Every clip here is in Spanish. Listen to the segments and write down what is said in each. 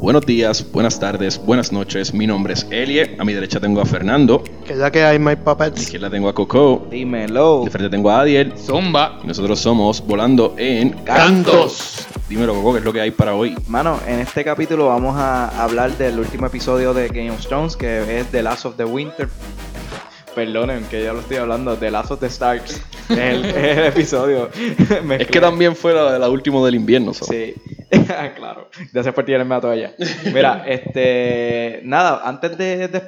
Buenos días, buenas tardes, buenas noches. Mi nombre es Elie. A mi derecha tengo a Fernando. Que la que hay, My A Puppets. izquierda tengo a Coco. Dímelo. De frente tengo a Adiel. Zumba. Y nosotros somos Volando en Cantos. Dímelo, Coco, ¿qué es lo que hay para hoy? Mano, en este capítulo vamos a hablar del último episodio de Game of Thrones, que es The Last of the Winter. Perdonen, que ya lo estoy hablando, The Last of the Starks. Es el, es el episodio. Es que también fue la, la última del invierno. so. Sí, claro. Gracias por tirarme a toalla. Mira, este. Nada, antes de, de,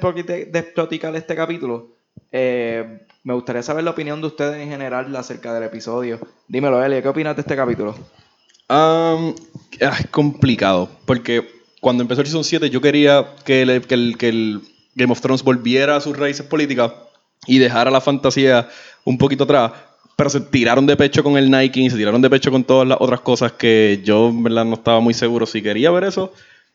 de- este capítulo, eh, me gustaría saber la opinión de ustedes en general acerca del episodio. Dímelo, Eli, ¿qué opinas de este capítulo? Um, ah, es complicado, porque cuando empezó el Season 7 yo quería que, el- que el, que el Game of Thrones volviera a sus raíces políticas y dejara la fantasía un poquito atrás, pero se tiraron de pecho con el Nike y se tiraron de pecho con todas las otras cosas que yo en verdad no estaba muy seguro si quería ver eso,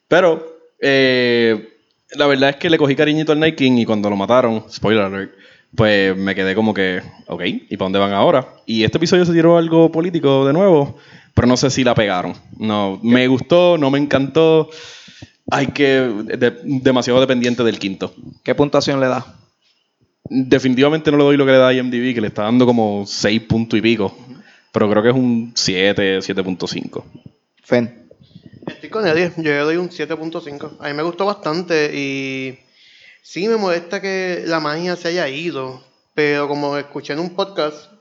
pero eh, la verdad es que le cogí cariñito al Nike y cuando lo mataron, spoiler alert, pues me quedé como que, ok, ¿y para dónde van ahora? Y este episodio se tiró algo político de nuevo, pero no sé si la pegaron. No, me gustó, no me encantó. Hay que, de- demasiado dependiente del quinto. ¿Qué puntuación le das? Definitivamente no le doy lo que le da IMDb, que le está dando como 6 puntos y pico. Pero creo que es un 7, 7.5. Fen. Estoy con Eddie, yo le doy un 7.5. A mí me gustó bastante y sí me molesta que la magia se haya ido, pero como escuché en un podcast,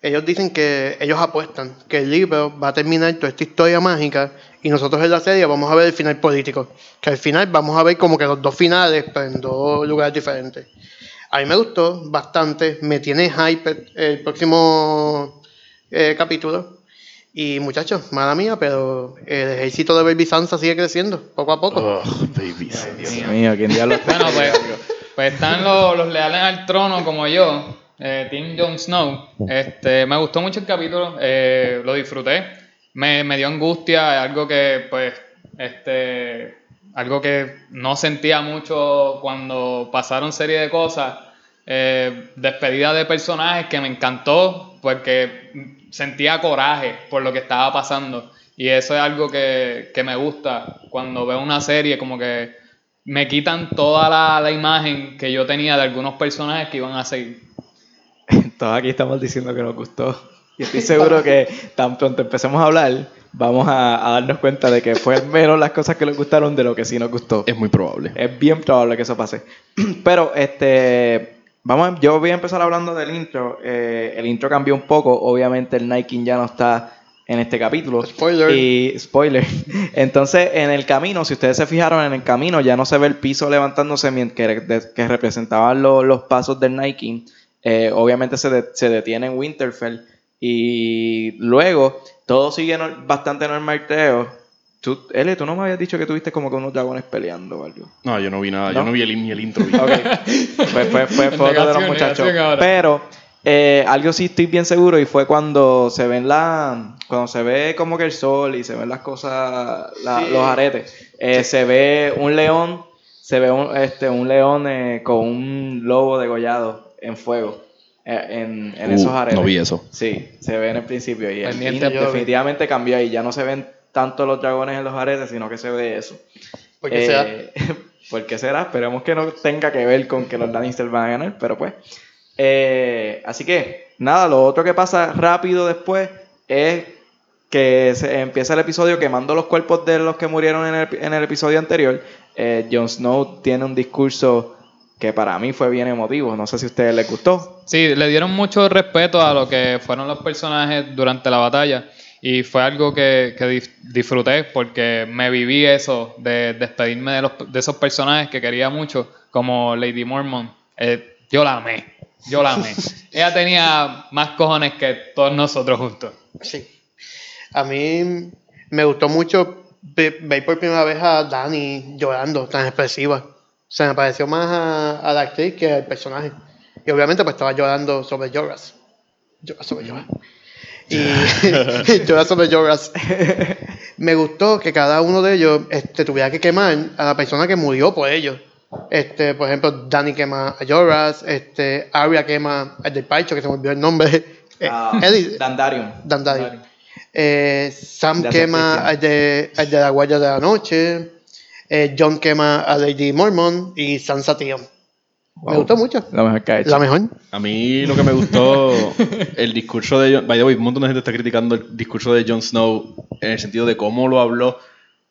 ellos dicen que ellos apuestan que el libro va a terminar toda esta historia mágica y nosotros en la serie vamos a ver el final político, que al final vamos a ver como que los dos finales, pero en dos lugares diferentes. A mí me gustó bastante, me tiene hype el próximo eh, capítulo. Y muchachos, mala mía, pero el ejército de Baby Sansa sigue creciendo poco a poco. babies. Dios mío, ¿quién diablos está? Bueno, pues, pues están los, los leales al trono como yo, eh, Tim Jon Snow. Este, me gustó mucho el capítulo, eh, lo disfruté. Me, me dio angustia, algo que pues, este, algo que no sentía mucho cuando pasaron serie de cosas. Eh, despedida de personajes que me encantó porque sentía coraje por lo que estaba pasando. Y eso es algo que, que me gusta cuando veo una serie, como que me quitan toda la, la imagen que yo tenía de algunos personajes que iban a seguir. Todos aquí estamos diciendo que nos gustó. Y estoy seguro que tan pronto empecemos a hablar, vamos a, a darnos cuenta de que fue menos las cosas que nos gustaron de lo que sí nos gustó. Es muy probable. Es bien probable que eso pase. Pero, este. Vamos, a- yo voy a empezar hablando del intro. Eh, el intro cambió un poco. Obviamente, el Nike ya no está en este capítulo. Spoiler. Y spoiler. Entonces, en el camino, si ustedes se fijaron, en el camino ya no se ve el piso levantándose mientras que, de- que representaban lo- los pasos del Nike. Eh, obviamente se, de- se detiene en Winterfell. Y luego, todo sigue nor- bastante normal, creo. Tú, Ele, tú no me habías dicho que tuviste como que unos dragones peleando o algo. No, yo no vi nada. ¿No? Yo no vi el, ni el intro. vi. Ok. fue, fue, fue, fue otro de los muchachos. Pero eh, algo sí estoy bien seguro y fue cuando se ven la. Cuando se ve como que el sol y se ven las cosas, la- Sí. los aretes. eh, Se ve un león, se ve un, este, un león eh, con un lobo degollado en fuego. Eh, en, en Uh, esos aretes. no vi eso. Sí, se ve en el principio y el vi. definitivamente cambió ahí. Ya no se ven tanto los dragones en los aretes, sino que se ve eso. Porque Eh, sea, ¿Por qué será? Esperemos que no tenga que ver con que los Lannister van a ganar, pero pues. Eh, así que, nada, lo otro que pasa rápido después es que se empieza el episodio quemando los cuerpos de los que murieron en el, en el episodio anterior. Eh, Jon Snow tiene un discurso que para mí fue bien emotivo. No sé si a ustedes les gustó. Sí, le dieron mucho respeto a lo que fueron los personajes durante la batalla. Y fue algo que, que disfruté porque me viví eso de despedirme de, los, de esos personajes que quería mucho, como Lady Mormon. Eh, yo la amé, yo la amé. Ella tenía más cojones que todos nosotros juntos. sí. A mí me gustó mucho ve- ver por primera vez a Dani llorando, tan expresiva. Se me pareció más a, a la actriz que al personaje. Y obviamente pues estaba llorando sobre Joras. Llora sobre Joras. Y llora sobre Joras. Me gustó que cada uno de ellos este, tuviera que quemar a la persona que murió por ellos. Este, por ejemplo, Dani quema a Joras, este, Arya quema al del Paicho, que se me olvidó el nombre. Ah, Eddie- Dandarium. Dandelion. Eh, Sam quema al de, al de la guardia de la noche. Eh, John quema a Lady Mormon y Sansa tío. Me Wow. gustó mucho. Lo mejor que ha hecho. La mejor. A mí lo que me gustó, el discurso de Jon, by the way, un montón de gente está criticando el discurso de Jon Snow en el sentido de cómo lo habló,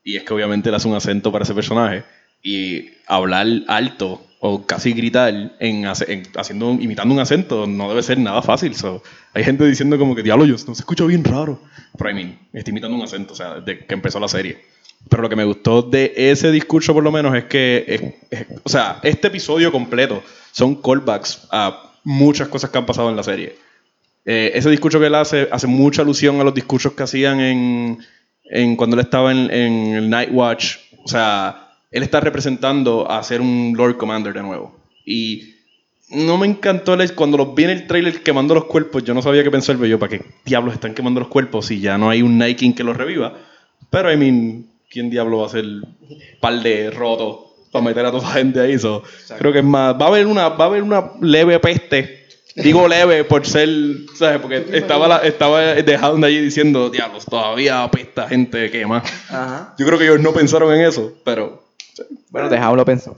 y es que obviamente él hace un acento para ese personaje, y hablar alto o casi gritar en, en- haciendo imitando un acento no debe ser nada fácil. So, hay gente diciendo como que diablo, Jon Snow se escucha bien raro. Pero I mean, está imitando un acento, o sea, desde que empezó la serie. Pero lo que me gustó de ese discurso, por lo menos, es que, es- o sea, este episodio completo son callbacks a muchas cosas que han pasado en la serie. Eh, ese discurso que él hace hace mucha alusión a los discursos que hacían en, en cuando él estaba en, en el Night Watch. O sea, él está representando a ser un Lord Commander de nuevo. Y no me encantó el- cuando los vi en el trailer quemando los cuerpos. Yo no sabía qué pensar, pero yo, ¿para qué diablos están quemando los cuerpos si ya no hay un King que los reviva? Pero, I mean, ¿quién diablo va a hacer par de rotos para meter a toda esa gente ahí? So, creo que es más. Va a haber una, va a haber una leve peste. Digo leve por ser, ¿sabes? Porque estaba, la, estaba dejando allí diciendo, diablos, todavía apesta gente quema. Ajá. Yo creo que ellos no pensaron en eso, pero. Bueno, dejámoslo pensar.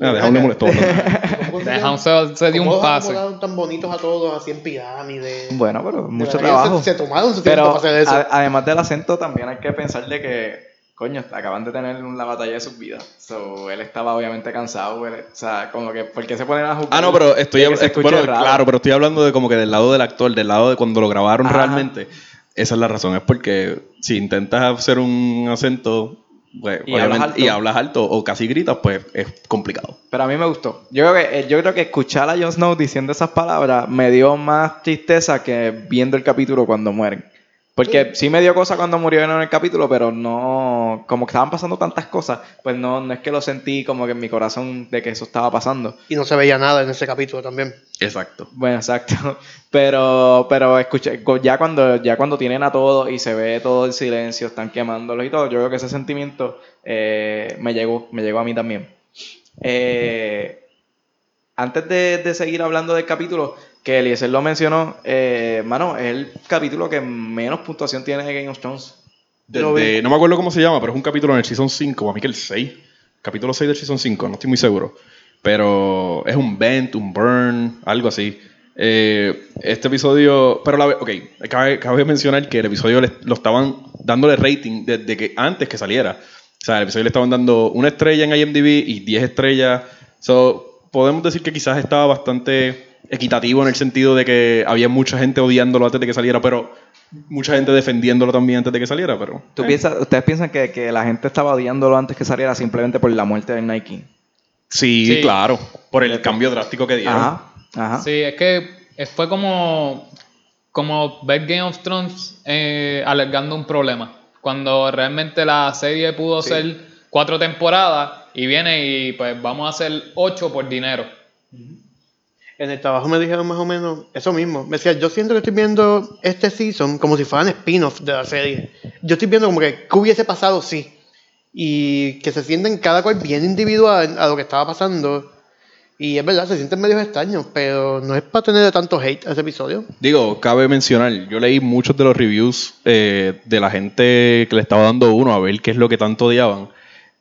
Ah, dejamos de molestó. Hound se, se dio ¿Cómo un pase. tan bonitos a todos así en pirámide? Bueno, pero mucho trabajo. Se, se tomaron su tiempo Pero para hacer eso. a- además del acento, también hay que pensar de que, coño, acaban de tener la batalla de sus vidas. So, él estaba obviamente cansado. él- o sea, como que, ¿por qué se ponen a jugar? Ah, no, pero estoy escuche bueno, raro? claro, pero estoy hablando de como que del lado del actor, del lado de cuando lo grabaron Ajá. realmente. Esa es la razón, es porque si intentas hacer un acento pues, Y obviamente- hablas alto. y hablas alto o casi gritas, pues es complicado. Pero a mí me gustó. Yo creo que, eh, yo creo que escuchar a Jon Snow diciendo esas palabras me dio más tristeza que viendo el capítulo cuando mueren. Porque sí me dio cosa cuando murieron en el capítulo, pero no. Como que estaban pasando tantas cosas, pues no, no es que lo sentí como que en mi corazón de que eso estaba pasando. Y no se veía nada en ese capítulo también. Exacto. Bueno, exacto. Pero, pero escuché, ya cuando, ya cuando tienen a todos y se ve todo el silencio, están quemándolos y todo, yo creo que ese sentimiento eh, me llegó, me llegó a mí también. Eh, antes de, de seguir hablando del capítulo, que Eliezer lo mencionó, eh, mano, es el capítulo que menos puntuación tiene de Game of Thrones. No me acuerdo cómo se llama, pero es un capítulo en el Season 5, a mí que el 6. Capítulo 6 del Season 5, no estoy muy seguro. Pero es un vent, un burn, algo así. Eh, este episodio, pero la, ok, cabe, cabe mencionar que el episodio le- lo estaban dándole rating desde que antes que saliera. O sea, el episodio le estaban dando una estrella en IMDb y 10 estrellas. So, podemos decir que quizás estaba bastante equitativo en el sentido de que había mucha gente odiándolo antes de que saliera, pero mucha gente defendiéndolo también antes de que saliera, pero... ¿Tú eh. piensas, ¿Ustedes piensan que, que la gente estaba odiándolo antes que saliera simplemente por la muerte del Night King? Sí, Sí. claro, por el cambio drástico que dieron. Ajá, ajá. Sí, es que fue como, como ver Game of Thrones eh, alargando un problema. Cuando realmente la serie pudo Sí. ser cuatro temporadas y viene y pues vamos a hacer ocho por dinero. En el trabajo me dijeron más o menos eso mismo. Me decía, yo siento que estoy viendo este season como si fueran spin-off de la serie. Yo estoy viendo como que qué hubiese pasado sí. Y que se sienten cada cual bien individual a lo que estaba pasando. Y es verdad, se sienten medio extraños, pero no es para tener tanto hate ese episodio. Digo, cabe mencionar, yo leí muchos de los reviews eh, de la gente que le estaba dando uno a ver qué es lo que tanto odiaban.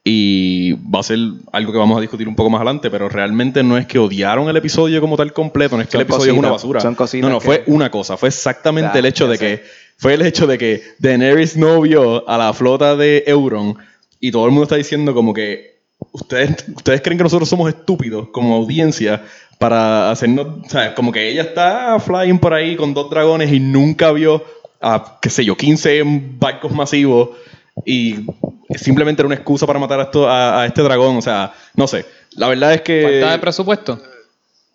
Y va a ser algo que vamos a discutir un poco más adelante, pero realmente no es que odiaron el episodio como tal completo, no es que Son el episodio es una basura. son no, no, que- fue una cosa, fue exactamente el hecho de sé. que fue el hecho de que Daenerys no vio a la flota de Euron y todo el mundo está diciendo como que ustedes, ustedes creen que nosotros somos estúpidos como audiencia para hacernos, ¿sabes? Como que ella está flying por ahí con dos dragones y nunca vio a, qué sé yo, 15 barcos masivos y simplemente era una excusa para matar a, esto, a, a este dragón, o sea, no sé. La verdad es que... Falta de presupuesto.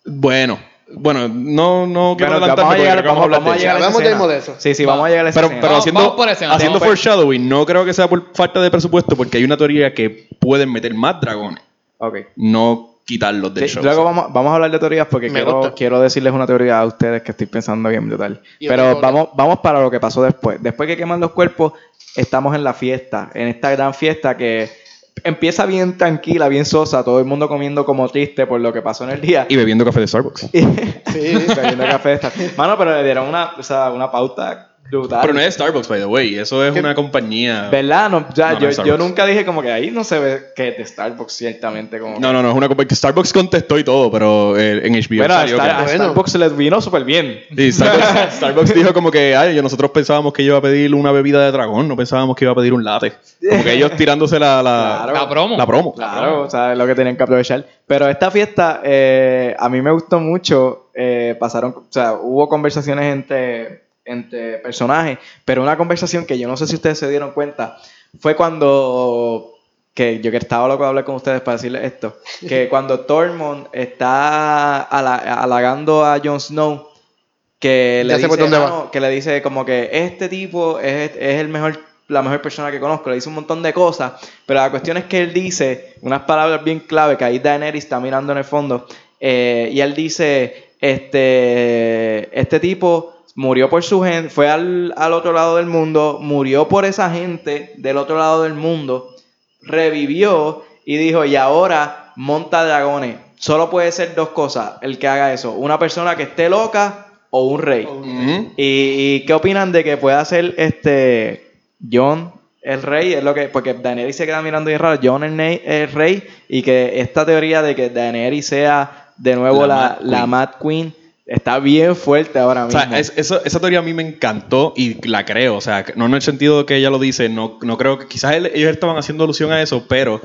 Bueno, bueno, no, no quiero Bueno, adelantarme vamos a llegar, vamos, vamos a de llegar a esa Hablamos escena. de eso. Sí, sí, Va. vamos a llegar a esa Pero, escena. pero haciendo, vamos por escena, haciendo foreshadowing, no creo que sea por falta de presupuesto, porque hay una teoría que pueden meter más dragones, Ok. no quitarlos del Sí, show. luego o sea. vamos, vamos a hablar de teorías porque quiero, quiero decirles una teoría a ustedes que estoy pensando bien brutal. Pero vamos, vamos para lo que pasó después. Después que queman los cuerpos, estamos en la fiesta, en esta gran fiesta que empieza bien tranquila, bien sosa, todo el mundo comiendo como triste por lo que pasó en el día. Y bebiendo café de Starbucks. Sí, bebiendo café. Está. Mano, pero le dieron una, o sea, una pauta brutal. Pero no es Starbucks, by the way. Eso es ¿Qué? una compañía. ¿Verdad? No, no yo, yo nunca dije como que ahí no se ve que es de Starbucks, ciertamente. Como No, no, no, es una compañía. Starbucks contestó y todo, pero eh, en HBO Bueno, a, salió Star- que- a Bueno. Starbucks les vino súper bien. Sí, Starbucks, Starbucks dijo como que, ay, yo- nosotros pensábamos que iba a pedir una bebida de dragón, no pensábamos que iba a pedir un latte. Como que ellos tirándose la, la, Claro. La promo. la promo. Claro, o sea, es lo que tenían que aprovechar. Pero esta fiesta, eh, a mí me gustó mucho. eh, pasaron, o sea, hubo conversaciones entre, entre personajes, pero una conversación que yo no sé si ustedes se dieron cuenta fue cuando. Que yo que estaba loco de hablar con ustedes para decirles esto. Que cuando Tormund está ala- halagando a Jon Snow, que le, dice, "Ah, que le dice como que este tipo es, es el mejor la mejor persona que conozco, le dice un montón de cosas, pero la cuestión es que él dice unas palabras bien clave, que ahí Daenerys está mirando en el fondo, eh, y él dice, este, este tipo murió por su gente, fue al, al otro lado del mundo, murió por esa gente del otro lado del mundo, revivió y dijo, y ahora monta dragones. Solo puede ser dos cosas el que haga eso, una persona que esté loca o un rey. ¿Y, y qué opinan de que pueda ser este John el rey? Es lo que, porque Daenerys se queda mirando bien raro, John el, rey, y que esta teoría de que Daenerys sea de nuevo La la, Mad la Queen. Mad Queen está bien fuerte ahora O mismo. sea, es- eso- esa teoría a mí me encantó y la creo. O sea, no en el sentido que ella lo dice, no, no creo que quizás él- ellos estaban haciendo alusión a eso, pero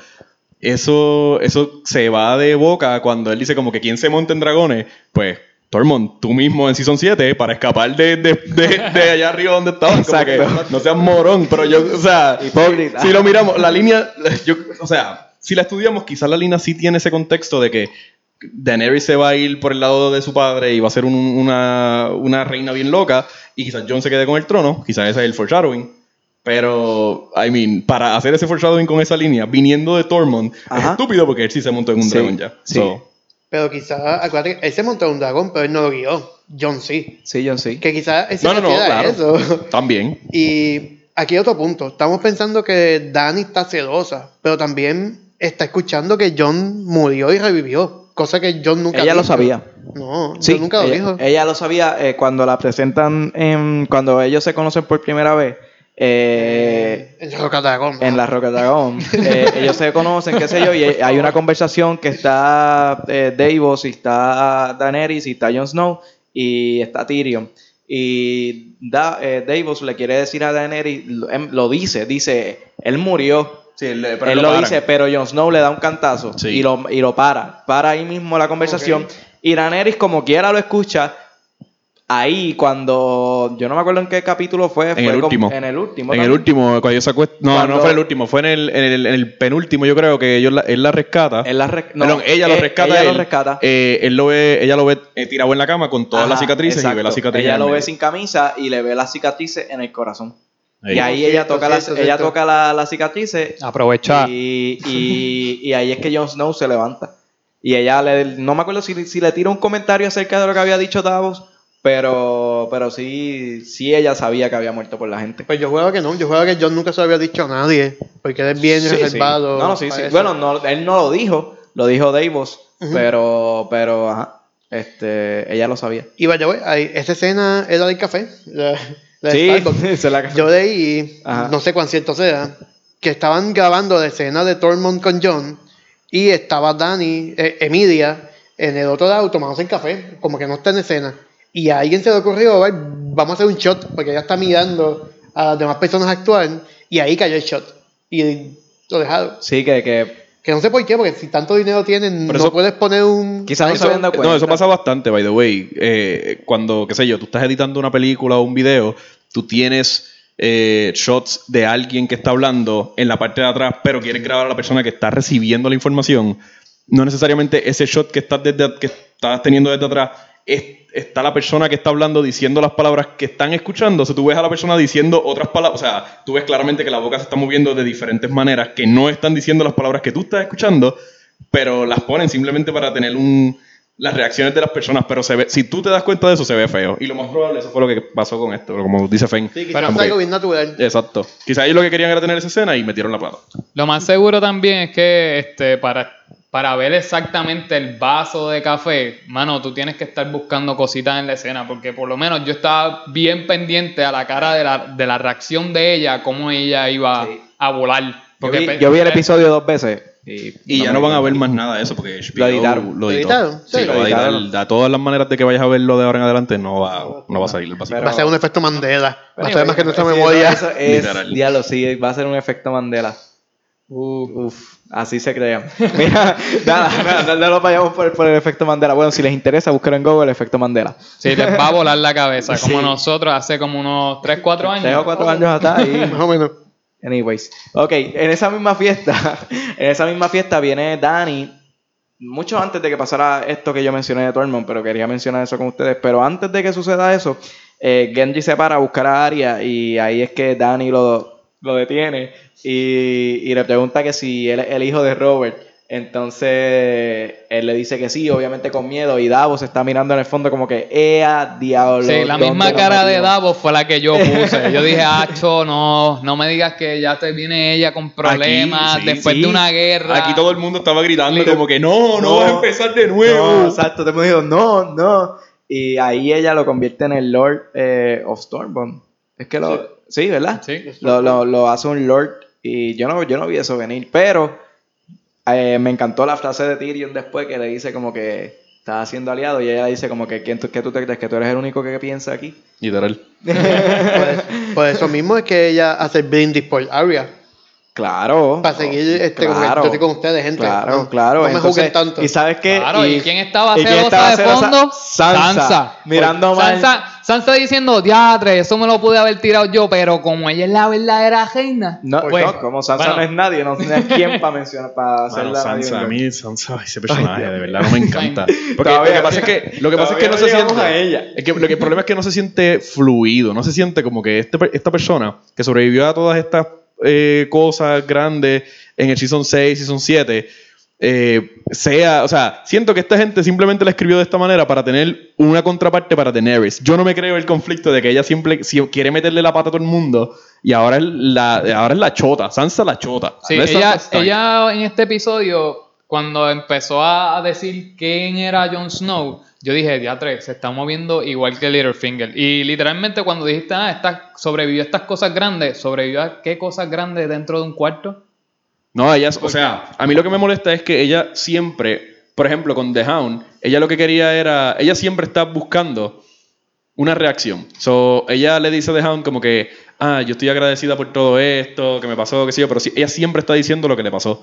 eso, eso se va de boca cuando él dice como que quién se monta en dragones, pues Tormund, tú mismo en Season 7 para escapar de, de, de- de allá arriba donde estabas. Como que Exacto. no seas morón, pero yo, o sea, Hipócrita. si lo miramos, la línea, yo, o sea, si la estudiamos, quizás la línea sí tiene ese contexto de que Daenerys se va a ir por el lado de su padre y va a ser un- una, una reina bien loca y quizás Jon se quede con el trono, quizás ese es el foreshadowing. Pero, I mean, para hacer ese foreshadowing con esa línea, viniendo de Tormund, es estúpido porque él sí se montó en un Sí, dragón ya. sí. So, Pero quizás, acuérdate que él se montó en un dragón, pero él no lo guió. John sí. Sí, John sí. Que quizás no, no, no, claro. eso. También. Y aquí otro punto. Estamos pensando que Dani está celosa, pero también está escuchando que John murió y revivió. Cosa que John nunca Ella lo sabía. No, Sí, John nunca lo ella, dijo. ella lo sabía eh, cuando la presentan, en, cuando ellos se conocen por primera vez. eh, en Roca Dragón. en la Roca Dragón. Eh, ellos se conocen, qué sé yo, y hay una conversación que está eh, Davos y está Daenerys y está Jon Snow y está Tyrion. Y da, eh, Davos le quiere decir a Daenerys, lo, em- lo dice, dice, él murió. Sí, él, él lo dice, pero Jon Snow le da un cantazo Sí. y, lo, y lo para. Para ahí mismo la conversación. Ok. Y Daenerys, como quiera, lo escucha. Ahí, cuando. Yo no me acuerdo en qué capítulo fue. En fue el como- último. En el último. En el último, cuando se acuesta. No, Cuando- no fue en el último, fue en el, en el, en el penúltimo, yo creo que ellos la- él la rescata. Él la re- no, Perdón, ella lo eh, rescata. Ella él, lo rescata. eh, él lo ve, ella lo ve eh, tirado en la cama con todas las cicatrices y ve exacto. las cicatrices. Ella lo ve sin camisa y le ve las cicatrices en el corazón. Ahí. Y ahí ella toca, las, cierto, ella toca la- las cicatrices Aprovechar. y, y, y ahí es que Jon Snow se levanta. Y ella le, no me acuerdo si, si le tira un comentario acerca de lo que había dicho Davos, pero, pero sí, sí ella sabía que había muerto por la gente. Pues yo juego que no. Yo juego que John nunca se lo había dicho a nadie. Porque él es bien Sí, sí. reservado. No, no, sí, sí. eso. Bueno, no, él no lo dijo, lo dijo Davos, pero, pero, ajá, este, ella lo sabía. Y vaya, esa escena era del café. La, la de Sí, Starbucks. se la Yo leí, Ajá. no sé cuán cierto sea, que estaban grabando la escena de Tormund con John y estaba Dani, eh, Emilia, en el otro lado tomándose el café, como que no está en escena. Y a alguien se le ocurrió, "Ay, vamos a hacer un shot, porque ella está mirando a las demás personas actuar, y ahí cayó el shot. Y lo dejaron. Sí, que, que Que no sé por qué, porque si tanto dinero tienen, Pero no eso- puedes poner un... quizás no se habían dado cuenta. No, eso pasa bastante, by the way. Eh, cuando, qué sé yo, tú estás editando una película o un video, tú tienes eh, shots de alguien que está hablando en la parte de atrás, pero quieres grabar a la persona que está recibiendo la información. No necesariamente ese shot que estás, desde, que estás teniendo desde atrás es- está la persona que está hablando diciendo las palabras que están escuchando. O sea, tú ves a la persona diciendo otras palabras. O sea, tú ves claramente que la boca se está moviendo de diferentes maneras que no están diciendo las palabras que tú estás escuchando, pero las ponen simplemente para tener un, las reacciones de las personas. Pero se ve, si tú te das cuenta de eso, se ve feo. Y lo más probable, eso fue lo que pasó con esto, como dice Fen. Sí, quizás es algo bien natural. Exacto. Quizás ellos lo que querían era tener esa escena y metieron la plata. Lo más seguro también es que este, para, para ver exactamente el vaso de café, mano, tú tienes que estar buscando cositas en la escena, porque por lo menos yo estaba bien pendiente a la cara de la, de la reacción de ella, cómo ella iba Sí. a volar. Yo Porque vi, yo vi el pe- episodio dos veces. Y, Y ya no van a ver más nada de eso porque HBO Lo editaron. Lo ¿Lo editó. editaron? Sí, Sí, lo a editaron. De todas las maneras de que vayas a verlo de ahora en adelante, no va, no va a salir. Pero- Va a ser un efecto Mandela. Va a ser más que nuestra sí, memoria. Eso es, diablo, sí, va a ser un efecto Mandela. Uf. Uf, así se crean. Mira, nada, nada, no lo vayamos por, por el efecto Mandela. Bueno, si les interesa, búsquenlo en Google el efecto Mandela. Sí, les va a volar la cabeza, como Sí. nosotros hace como unos 3, 4 años. Tres o cuatro años atrás y... Más o menos. Anyways. Ok, en esa misma fiesta, en esa misma fiesta viene Dani. Mucho antes de que pasara esto que yo mencioné de Tormund, pero quería mencionar eso con ustedes. Pero antes de que suceda eso, eh, Genji se para a buscar a Arya y ahí es que Dani lo, lo detiene y, y le pregunta que si él es el hijo de Robert. Entonces él le dice que sí, obviamente con miedo. Y Davos está mirando en el fondo como que, ¡ea, diablo! Sí, la ¿dónde misma cara de metimos?" Davos fue la que yo puse. Yo dije, Acho, no, no me digas que ya te viene ella con problemas Aquí, sí, después sí. de una guerra. Aquí todo el mundo estaba gritando como que no, no, No. vas a empezar de nuevo. No, exacto, te hemos dicho, no, no. Y ahí ella lo convierte en el Lord eh, of Stormborn. Es que lo. Sí, ¿verdad? Sí. Lo, lo- lo hace un Lord. Y yo no, yo no vi eso venir. Pero eh, me encantó la frase de Tyrion después que le dice como que está haciendo aliado. Y ella dice como que ¿quién tú, ¿qué tú te crees? ¿Que tú eres el único que piensa aquí? Literal. Por, por eso mismo es que ella hace el brindis por Arya. Claro. Para seguir este, Claro. con ustedes, gente. Claro, No, claro. No me Entonces, juzguen tanto. Y sabes qué? Claro, ¿y, quién estaba y quién celosa estaba de celosa? fondo? Sansa. Mirando mal. Sansa, Sansa diciendo, diatre, eso me lo pude haber tirado yo, pero como ella es la verdadera reina. No, pues, no, como Sansa bueno. no es nadie, no, es quien para mencionar, para hacer Mano, la Sansa, a mí Sansa, ese personaje de verdad no me encanta. Porque Todavía- lo que pasa es que, lo que, pasa es que no se siente. a ella. Es que, lo que el problema es que no se siente fluido, no se siente como que este, esta persona que sobrevivió a todas estas eh, cosas grandes en el Season 6, Season 7, eh, sea, o sea, siento que esta gente simplemente la escribió de esta manera para tener una contraparte para Daenerys. Yo no me creo el conflicto de que ella siempre si quiere meterle la pata a todo el mundo y ahora es la, ahora es la chota, Sansa la chota. Sí, No ella, Sansa ella en este episodio, cuando empezó a, decir quién era Jon Snow, yo dije, diatre, se está moviendo igual que Littlefinger. Y literalmente cuando dijiste, ah, esta, sobrevivió a estas cosas grandes, ¿sobrevivió a qué cosas grandes dentro de un cuarto? No, ella, o sea, a mí lo que me molesta es que ella siempre, por ejemplo, con The Hound, ella lo que quería era, ella siempre está buscando una reacción. So, ella le dice a The Hound como que, ah, yo estoy agradecida por todo esto, que me pasó, qué sé yo, pero sí, ella siempre está diciendo lo que le pasó.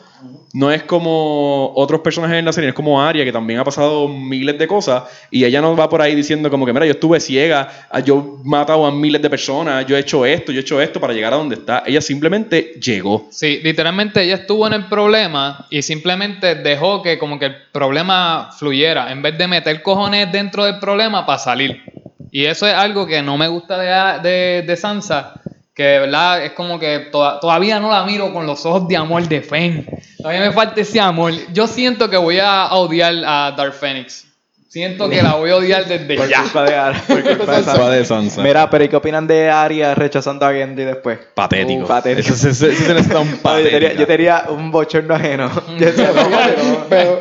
No es como otros personajes en la serie, es como Arya, que también ha pasado miles de cosas, y ella no va por ahí diciendo como que, mira, yo estuve ciega, ah, yo he matado a miles de personas, yo he hecho esto, yo he hecho esto para llegar a donde está. Ella simplemente llegó. Sí, literalmente ella estuvo en el problema y simplemente dejó que como que el problema fluyera, en vez de meter cojones dentro del problema para salir. Y eso es algo que no me gusta de, de, de Sansa, que de verdad es como que toda- todavía no la miro con los ojos de amor de Fen. Todavía me falta ese amor. Yo siento que voy a odiar a Dark Phoenix. Siento que la voy a odiar desde Por ya. culpa de Arya. Por culpa de Sansa. de Sansa. Mira, pero ¿y qué opinan de Arya rechazando a Genji después? Patético. Uh, patético. Ese, ese, ese está un yo, patético. tenía, yo tenía un bochorno ajeno. Yo decía, no, pero- Pero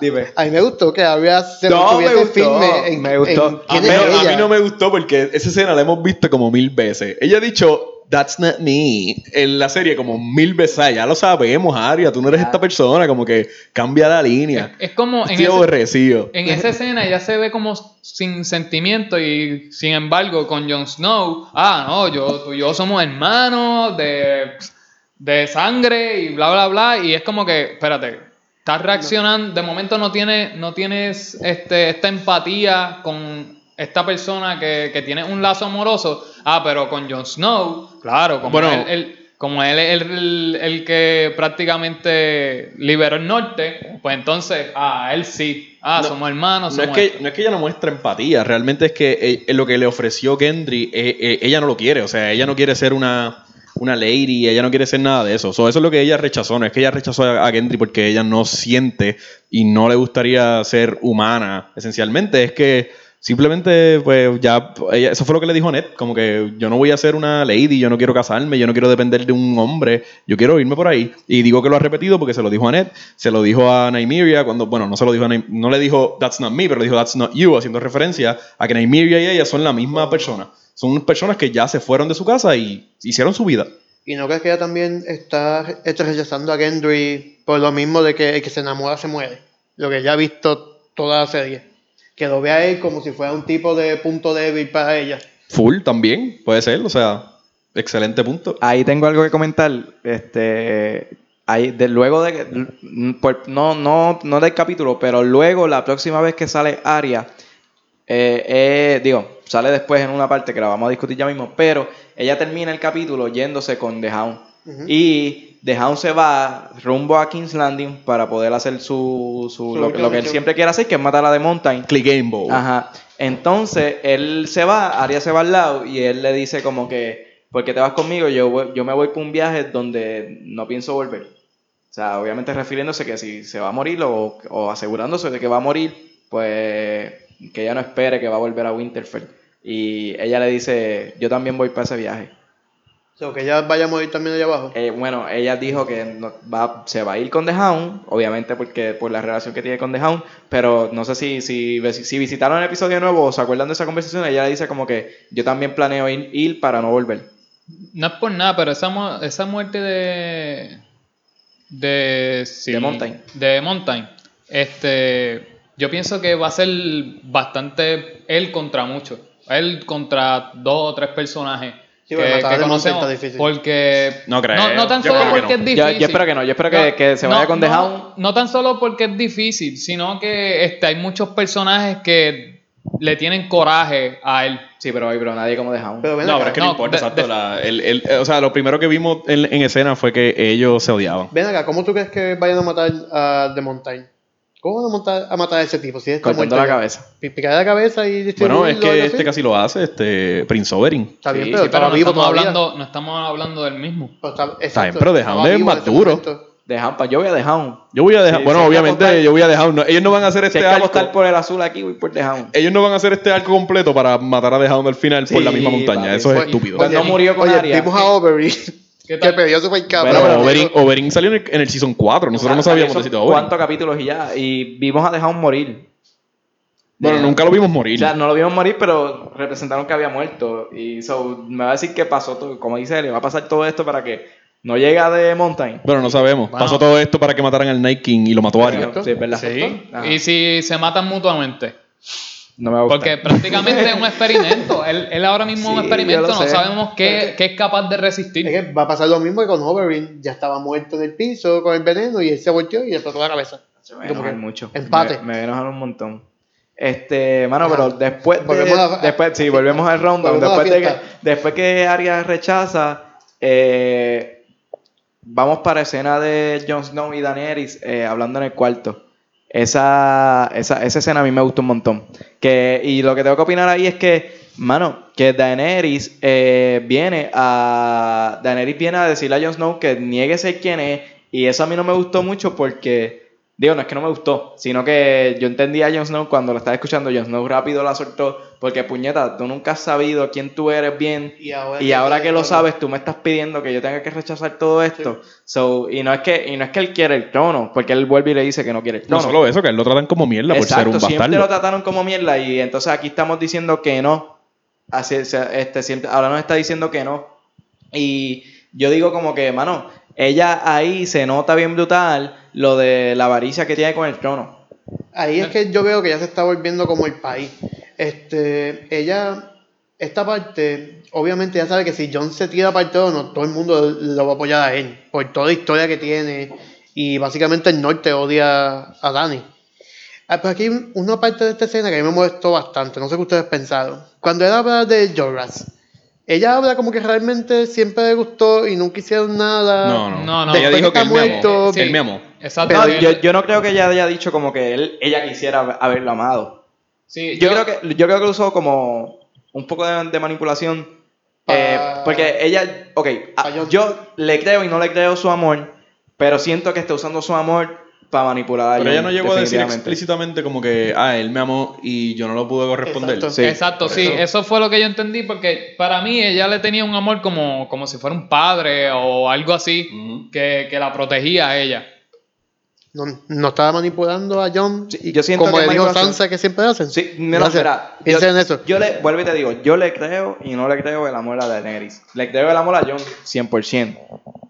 Dime. a mí me gustó que Arya se No, me gustó, firme en, me gustó. en A mí, no- a ella. mí no me gustó porque esa escena la hemos visto como mil veces. Ella ha dicho, That's not me, en la serie como mil veces. "Ah, Ya lo sabemos, Aria, tú no eres esta persona, como que cambia la línea. Es como en Estoy ese. En esa escena ella se ve como sin sentimiento y sin embargo con Jon Snow, ah, no, yo, tú y yo somos hermanos de, de sangre y bla, bla, bla. Y es como que, espérate, estás reaccionando, de momento no tienes, no tienes este, esta empatía con esta persona que, que tiene un lazo amoroso. Ah, pero con Jon Snow, claro, como Bueno. él, él- como él es el, el- el que prácticamente liberó el norte, pues entonces, ah, él sí. Ah, No, somos hermanos, No es, que, no es que ella no muestre empatía, realmente es que eh, lo que le ofreció Gendry, eh, eh, ella no lo quiere, o sea, ella no quiere ser una, una lady, ella no quiere ser nada de eso. So, eso es lo que ella rechazó, no es que ella rechazó a, Gendry porque ella no siente y no le gustaría ser humana, esencialmente, es que Simplemente, pues ya, eso fue lo que le dijo Ned, como que yo no voy a ser una lady, yo no quiero casarme, yo no quiero depender de un hombre, yo quiero irme por ahí. Y digo que lo ha repetido porque se lo dijo a Ned, se lo dijo a Nymeria cuando, bueno, no se lo dijo a no le dijo that's not me, pero le dijo that's not you, haciendo referencia a que Nymeria y ella son la misma persona. Son personas que ya se fueron de su casa y hicieron su vida. ¿Y no crees que ella también está este, rechazando a Gendry por lo mismo de que el que se enamora se muere? Lo que ella ha visto toda la serie. Que lo ve a él como si fuera un tipo de punto débil para ella. Full también, puede ser, o sea, excelente punto. Ahí tengo algo que comentar. Este, ahí, de, luego de no, no, no del capítulo, pero luego la próxima vez que sale Aria, eh, eh, digo, sale después en una parte que la vamos a discutir ya mismo, pero ella termina el capítulo yéndose con The Hound. Y The Hound se va rumbo a King's Landing para poder hacer su, su- Su lo, que él siempre quiere hacer, que es matar a The Mountain. Click Game Bowl. Ajá. Entonces, él se va, Arya se va al lado y él le dice como que, ¿por qué te vas conmigo? Yo, voy- yo me voy por un viaje donde no pienso volver. O sea, obviamente refiriéndose que si se va a morir o, o asegurándose de que va a morir, pues que ella no espere que va a volver a Winterfell. Y ella le dice, yo también voy para ese viaje. O sea, que ella vaya a morir también allá abajo. Eh, bueno, ella dijo que no- va, se va a ir con The Hound, obviamente porque por la relación que tiene con The Hound, pero no sé si, si, si visitaron el episodio nuevo o se acuerdan de esa conversación, ella le dice como que yo también planeo ir, ir para no volver. No es por nada, pero esa, mu- esa muerte de. De. sí, De Mountain. De Mountain. Este. Yo pienso que va a ser bastante él contra muchos. Él contra dos o tres personajes. Sí, que, matar que conocemos. está difícil. Porque. No creo. No, no tan Yo solo porque no. es difícil. yo espero que no, yo espero que, No, que se no, vaya con The no, Hound. No tan solo porque es difícil, sino que este, hay muchos personajes que le tienen coraje a él. Sí, pero, pero nadie como The Hound. Pero No, acá, pero es que no, No, importa, de- exacto. de- la- el- el- o sea, lo primero que vimos en, en escena fue que ellos se odiaban. ven acá, ¿cómo tú crees que vayan a matar a The Mountain? ¿Cómo van a matar a, matar a ese tipo? Si está Cortando muerto la cabeza. Pi- Picar la cabeza y. Bueno, es que este casi lo hace, este Prince Oberyn. Está bien, Sí, pero sí, Pero no vivo estamos, todavía. hablando, no estamos hablando del mismo. Pero está, bien, exacto, pero The estaba Hound es más duro. momento. The Hound, pa- yo voy a Hound. Yo voy a dejar, Sí, bueno, obviamente apostar. yo voy a dejar, no, ellos no van a hacer Si este hay que arco, apostar por el azul aquí, voy por Hound. ellos no van a hacer este arco completo para matar a Hound al final por la misma montaña, papi, eso es fue- estúpido. Cuando Oye, murió con Oye, Arya. vimos a Oberyn, ¿Qué que tal? cabrón. Bueno, pero- Oberyn, Oberyn salió en el, en el Season 4, nosotros no sabíamos de Eso, si Oberyn. ¿Cuántos capítulos y ya? Y vimos a Hound morir. Bueno, De- nunca lo vimos O morir. sea, no lo vimos morir, pero representaron que había muerto. Y so, me va a decir que pasó todo, como dice él, va a pasar todo esto para que no llegue a The Mountain. Bueno, no sabemos. Bueno. Pasó todo esto para que mataran al Night King y lo mató Arya. Exacto. Sí, es verdad. Sí. Y si se matan mutuamente. No me va a gustar. Porque prácticamente es un experimento. Él, él ahora mismo es un experimento. No sé. sabemos qué, qué es capaz de Es resistir. que va a pasar lo mismo que con Oberyn. Ya estaba muerto en el piso con el veneno y él se volteó y le tocó la cabeza. Se me va a mucho. empate. Me, me enojar un montón. Este, mano, Ajá. pero después de, Volvemos a- después, sí, volvemos al round la después de que, después que Arya rechaza, eh, vamos para escena de Jon Snow y Daenerys eh, hablando en el cuarto. Esa, esa, esa escena a mí me gustó un montón. Que, y lo que tengo que opinar ahí es que, mano, que Daenerys eh, viene a. Daenerys viene a decirle a Jon Snow que niegue ser quien es. Y eso a mí no me gustó mucho porque. Digo, no es que no me gustó, sino que yo entendí a Jon Snow cuando lo estaba escuchando. Jon Snow rápido la soltó. Porque, puñeta, tú nunca has sabido quién tú eres bien. Y ahora, Y ahora que lo sabes, tú me estás pidiendo que yo tenga que rechazar todo esto. So, y no es que y no es que él quiere el trono, porque él vuelve y le dice que no quiere el No trono. solo eso, que a él lo tratan como mierda por ser un Exacto, siempre lo bastardo. trataron como mierda y entonces aquí estamos diciendo que no. Así, este, siempre, ahora nos está diciendo que no. Y yo digo como que, mano, ella ahí se nota bien brutal lo de la avaricia que tiene con el trono. Ahí es que yo veo que ya se está volviendo como el país. Este, ella, esta parte, obviamente ya sabe que si John se tira para el trono, todo el mundo lo va a apoyar a él, por toda la historia que tiene. Y básicamente el norte odia a Dani. Ah, Pero aquí una parte de esta escena que a mí me molestó bastante, no sé qué ustedes pensaron. Cuando él habla de Jorah, ella habla como que realmente siempre le gustó y nunca hicieron nada. No, no. No, no. Ella dijo que está él me amó. muerto. Sí. Él me amó. Exacto. No, yo, yo no creo que ella haya dicho como que él, ella quisiera haberlo amado. Sí, Yo, creo que yo creo que lo usó como un poco de, de manipulación. eh, porque ella, ok, a- Pa' yo- yo le creo y no le creo su amor, pero siento que está usando su amor para manipular a Pero ella no llegó a decir explícitamente como que, ah, él me amó y yo no lo pude corresponder. Exacto. Sí. Exacto, sí, eso fue lo que yo entendí porque para mí ella le tenía un amor como, como si fuera un padre o algo así que, que la protegía a ella. No, no estaba manipulando a John Sí, yo siento como que le dijo Sansa que siempre hacen. Sí, no, espera. Yo, en eso. Yo le, vuelvo y te digo, yo le creo y no le creo el amor a Daenerys. Le creo el amor a Jon 100%.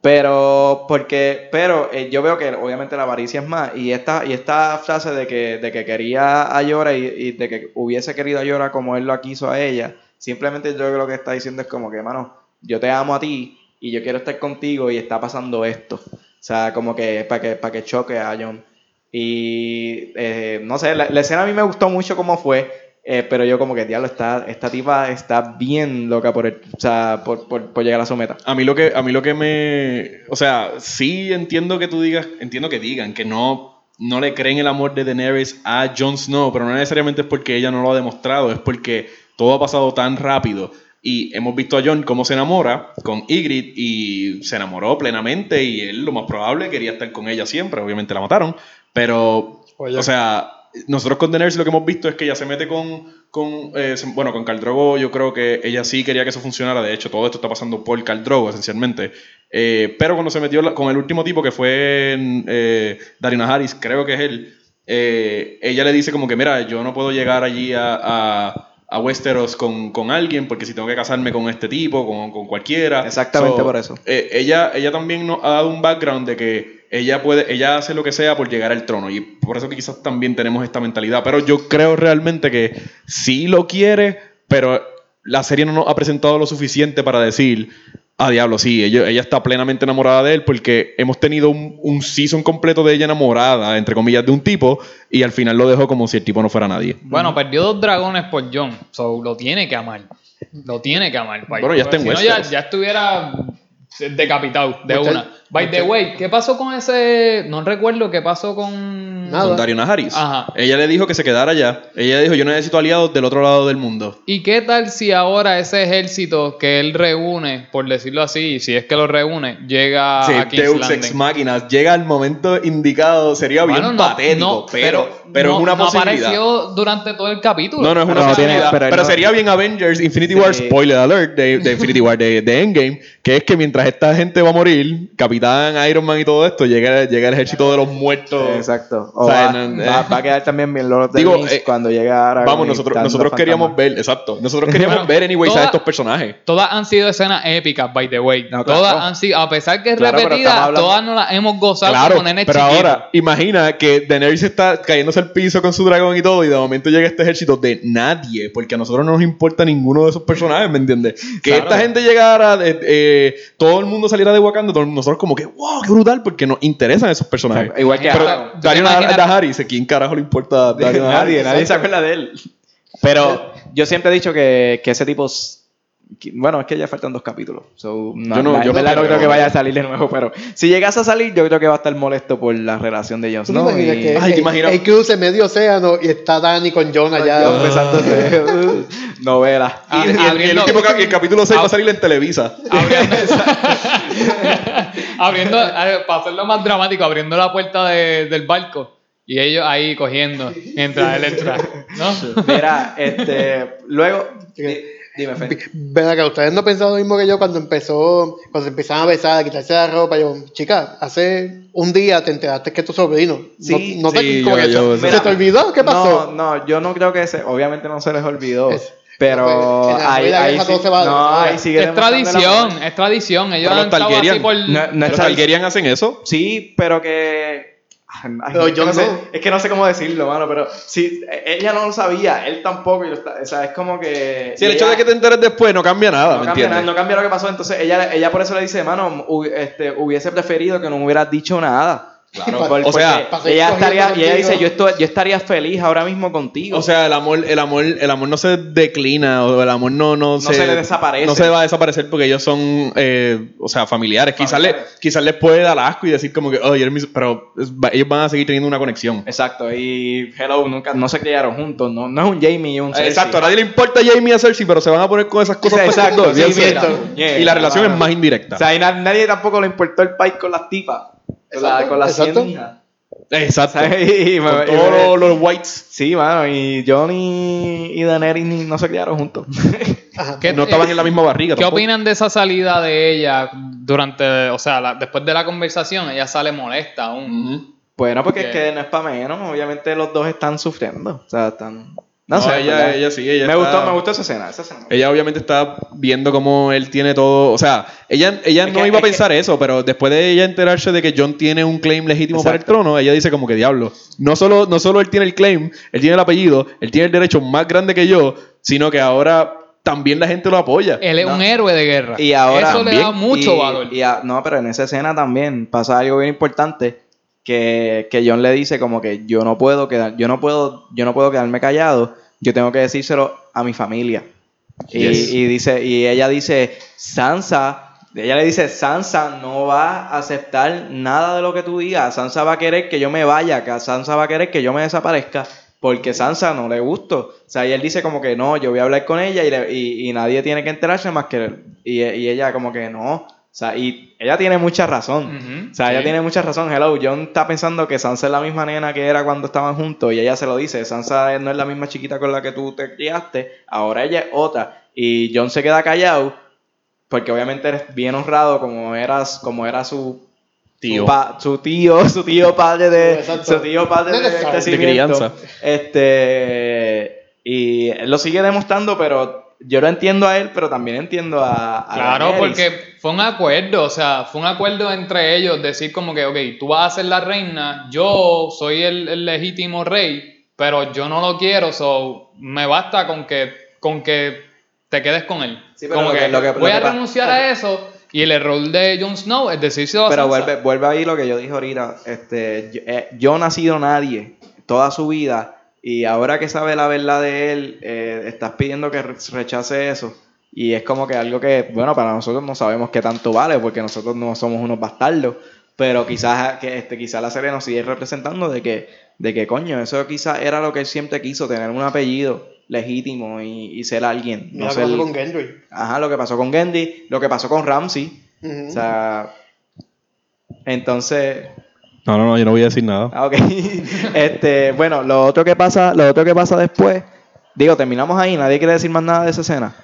Pero, porque, pero eh, yo veo que obviamente la avaricia es más. Y esta, y esta frase de que, de que quería a Yora y, y de que hubiese querido a Yora como él lo quiso a ella, simplemente yo creo que lo que está diciendo es como que, mano, yo te amo a ti y yo quiero estar contigo y está pasando esto. O sea, como que para que, para que choque a Jon. Y eh, no sé, la, escena a mí me gustó mucho como fue, eh, pero yo como que, diablo, está, esta tipa está bien loca por, el- o sea, por, por- por llegar a su meta. A mí lo que, a mí lo que me. O sea, sí entiendo que tú digas, entiendo que digan que no, no le creen el amor de Daenerys a Jon Snow, pero no necesariamente es porque ella no lo ha demostrado, es porque todo ha pasado tan rápido. Y hemos visto a Jon cómo se enamora con Ygritte y se enamoró plenamente y él lo más probable quería estar con ella siempre, obviamente la mataron, pero, Oye. o sea, nosotros con Daenerys lo que hemos visto es que ella se mete con, con eh, bueno, con Khal Drogo yo creo que ella sí quería que eso funcionara, de hecho todo esto está pasando por Khal Drogo esencialmente, Eh, pero cuando se metió con el último tipo que fue eh, Darina Harris, creo que es él, eh, ella le dice como que mira, yo no puedo llegar allí a, a, a Westeros con, con alguien porque si tengo que casarme con este tipo, con, con cualquiera. Exactamente por eso. eh, ella, ella también nos ha dado un background de que ella puede, ella hace lo que sea por llegar al trono y por eso que quizás también tenemos esta mentalidad. Pero yo creo realmente que sí lo quiere, pero la serie no nos ha presentado lo suficiente para decir, ah, diablo, sí, ella, ella está plenamente enamorada de él porque hemos tenido un, un season completo de ella enamorada, entre comillas, de un tipo y al final lo dejó como si el tipo no fuera nadie. Bueno, perdió dos dragones por John, so lo tiene que amar. Lo tiene que amar. Bueno, ya está en Si no, ya, estuviera decapitado de una. By the way, ¿qué pasó con ese? No recuerdo qué pasó con. Nada. Con Dario Najaris. Ajá. Ella le dijo que se quedara allá. Ella dijo, yo necesito aliados del otro lado del mundo. ¿Y qué tal si ahora ese ejército que él reúne, por decirlo así, si es que lo reúne, llega Sí, a King's Deus Landing? Ex Máquinas llega al momento indicado, sería bien no- patético, no, pero, pero, no- es una no posibilidad. apareció durante todo el capítulo. No, no es Pero una tiene- posibilidad. pero pero no- sería bien Avengers Infinity Sí. War, spoiler alert, de, de Infinity War de, de Endgame, que es que mientras esta gente va a morir, Capitán, Iron Man y todo esto, llega, llega el ejército de los muertos. Exacto. O O sea, va, no- va- eh. va a quedar también bien Lord of the Digo, Rings eh, cuando llegue Aragorn Vamos, nosotros, nosotros queríamos ver, exacto, nosotros queríamos Bueno, ver anyways a toda- estos personajes. Todas han sido escenas épicas, by the way. No, claro. Todas han sido, a pesar que es Claro, repetida, todas nos las hemos gozado Claro, como nenes pero chiquitos. ahora, imagina que Daenerys está cayéndose al piso con su dragón y todo, y de momento llega este ejército de nadie, porque a nosotros no nos importa ninguno de esos personajes, ¿me entiendes? Que Claro. esta gente llegara, eh, eh, todo el mundo saliera de Wakanda, nosotros como que, wow, qué brutal, porque nos interesan esos personajes. Exacto. Igual que Pero- Aragorn. ¿tú te Dario ¿a quién carajo le importa Dario Naharis? nadie, nadie se acuerda de él. Pero yo siempre he dicho que, que ese tipo. Bueno, es que ya faltan dos capítulos. So, no, Yo no- la- yo no no creo creo. que vaya a salir de nuevo. Pero si llegase a salir, yo creo que va a estar molesto por la relación de Jon ¿Tú te Snow. y- que Ay, ¿te imaginas? él cruce medio océano y está Dani con John allá? Yo besándose. novela. Y, y el- y el, Abriendo- último cap- y el capítulo 6 va a salir en Televisa. Abriendo, abriendo ver, para hacerlo más dramático, abriendo la puerta de- del barco y ellos ahí cogiendo mientras él entra. ¿no? Mira, este. Luego. Di- Dime, Fe. Ven acá, ustedes no pensaron lo mismo que yo cuando empezó, cuando se empezaban a besar, a quitarse la ropa. Yo, chica, hace un día te enteraste que es tu sobrino. Sí, no, no te- sí, yo- que yo- ¿Se Mira, te olvidó? ¿Qué pasó? No, no, yo no creo que se, obviamente no se les olvidó. Es- pero pues, ahí, ahí sí- va- no, ahí sigue Es tradición, es tradición. Ellos Pero los han estado así por... No, no es ¿Los tradición. Targaryen hacen eso? Sí, pero que. Ay, que yo no sé, no. es que no sé cómo decirlo, mano, pero e- ella no lo sabía, él tampoco, y está- o sea, es como que... Si el hecho de que te enteres después no cambia nada, no ¿me cambia, nada, no cambia lo que pasó, entonces ella, ella por eso le dice, mano, este, hubiese preferido que no me hubieras dicho nada. Claro, Por- o sea, porque ella estaría, y ella dice, yo, estoy, yo estaría feliz ahora mismo contigo. O sea, el amor, el amor, el amor no se declina, o el amor no, no, se le desaparece. No se va a desaparecer porque ellos son, eh, o sea, familiares. Quizás, les puede dar asco y decir como que, oye, eres mi-", pero ellos van a seguir teniendo una conexión. Exacto, y Hello, nunca, no se criaron juntos, no, no es un Jamie y un Cersei. Exacto, a nadie le importa Jamie y a Cersei, pero se van a poner con esas cosas Exacto, sí. Yeah, y la relación claro. es más indirecta. O sea, y na- nadie tampoco le importó el país con las tipas, con, la, Exacto, con 100 exacto. Exacto. Y Con y todos los, los whites. Sí, mano, y Johnny y Daenerys no se criaron juntos. Ajá. ¿Qué- No estaban en la misma barriga. ¿Qué tampoco. opinan de esa salida de ella durante, o sea, la- después de la conversación? Ella sale molesta aún. Bueno, porque es que no es para menos, obviamente los dos están sufriendo. O sea, están. No, No, sé, ella, ella sí, ella me está- gustó, me gustó esa escena, esa escena. Ella obviamente está viendo cómo él tiene todo, o sea, ella, ella Es no que- iba a que- pensar eso, pero después de ella enterarse de que John tiene un claim legítimo para el trono, ella dice como que diablo, no solo, no solo él tiene el claim, él tiene el apellido, él tiene el derecho más grande que yo, sino que ahora también la gente lo apoya. Él es No. un héroe de guerra. Y ahora Eso le da mucho y- valor. y a- no, pero en esa escena también pasa algo bien importante que, que John le dice como que yo no puedo quedar, yo no puedo, yo no puedo quedarme callado, yo tengo que decírselo a mi familia. Y, Yes. y dice, y ella dice, Sansa, ella le dice, Sansa no va a aceptar nada de lo que tú digas, Sansa va a querer que yo me vaya, que Sansa va a querer que yo me desaparezca, porque Sansa no le gusto. O sea, y él dice como que no, yo voy a hablar con ella y, le- y- y nadie tiene que enterarse más que él. Y, y ella como que no. O sea, y ella tiene mucha razón. O sea, ella tiene mucha razón. Hello, John está pensando que Sansa es la misma nena que era cuando estaban juntos y ella se lo dice. Sansa no es la misma chiquita con la que tú te criaste, ahora ella es otra. Y John se queda callado porque obviamente eres bien honrado como eras, como era su Tío. su, pa- su tío, su tío padre de, su tío padre de. De crianza. Este y él lo sigue demostrando, pero yo lo entiendo a él, pero también entiendo a, a Claro, porque fue un acuerdo, o sea, fue un acuerdo entre ellos, decir como que, ok, tú vas a ser la reina, yo soy el, el legítimo rey, pero yo no lo quiero, so me basta con que, con que te quedes con él. Sí, pero como lo que, que- lo que- lo voy a renunciar a eso y el error de Jon Snow es decirse Pero vuelve, vuelve ahí lo que yo dije ahorita. Este, yo, eh, yo no he sido nadie toda su vida y ahora que sabe la verdad de él, eh, estás pidiendo que re- rechace eso. Y es como que algo que, bueno, para nosotros no sabemos qué tanto vale porque nosotros no somos unos bastardos. Pero quizás que este, quizás la serie nos sigue representando de que, de que coño, eso quizás era lo que él siempre quiso, tener un apellido legítimo y, y ser alguien. Mira No lo ser, que pasó con Gendry. Ajá, lo que pasó con Gendy, lo que pasó con Ramsey. O sea, entonces, No, no, no, yo no voy a decir nada. ah, ok. este, bueno, lo otro que pasa, lo otro que pasa después, digo, terminamos ahí, nadie quiere decir más nada de esa escena.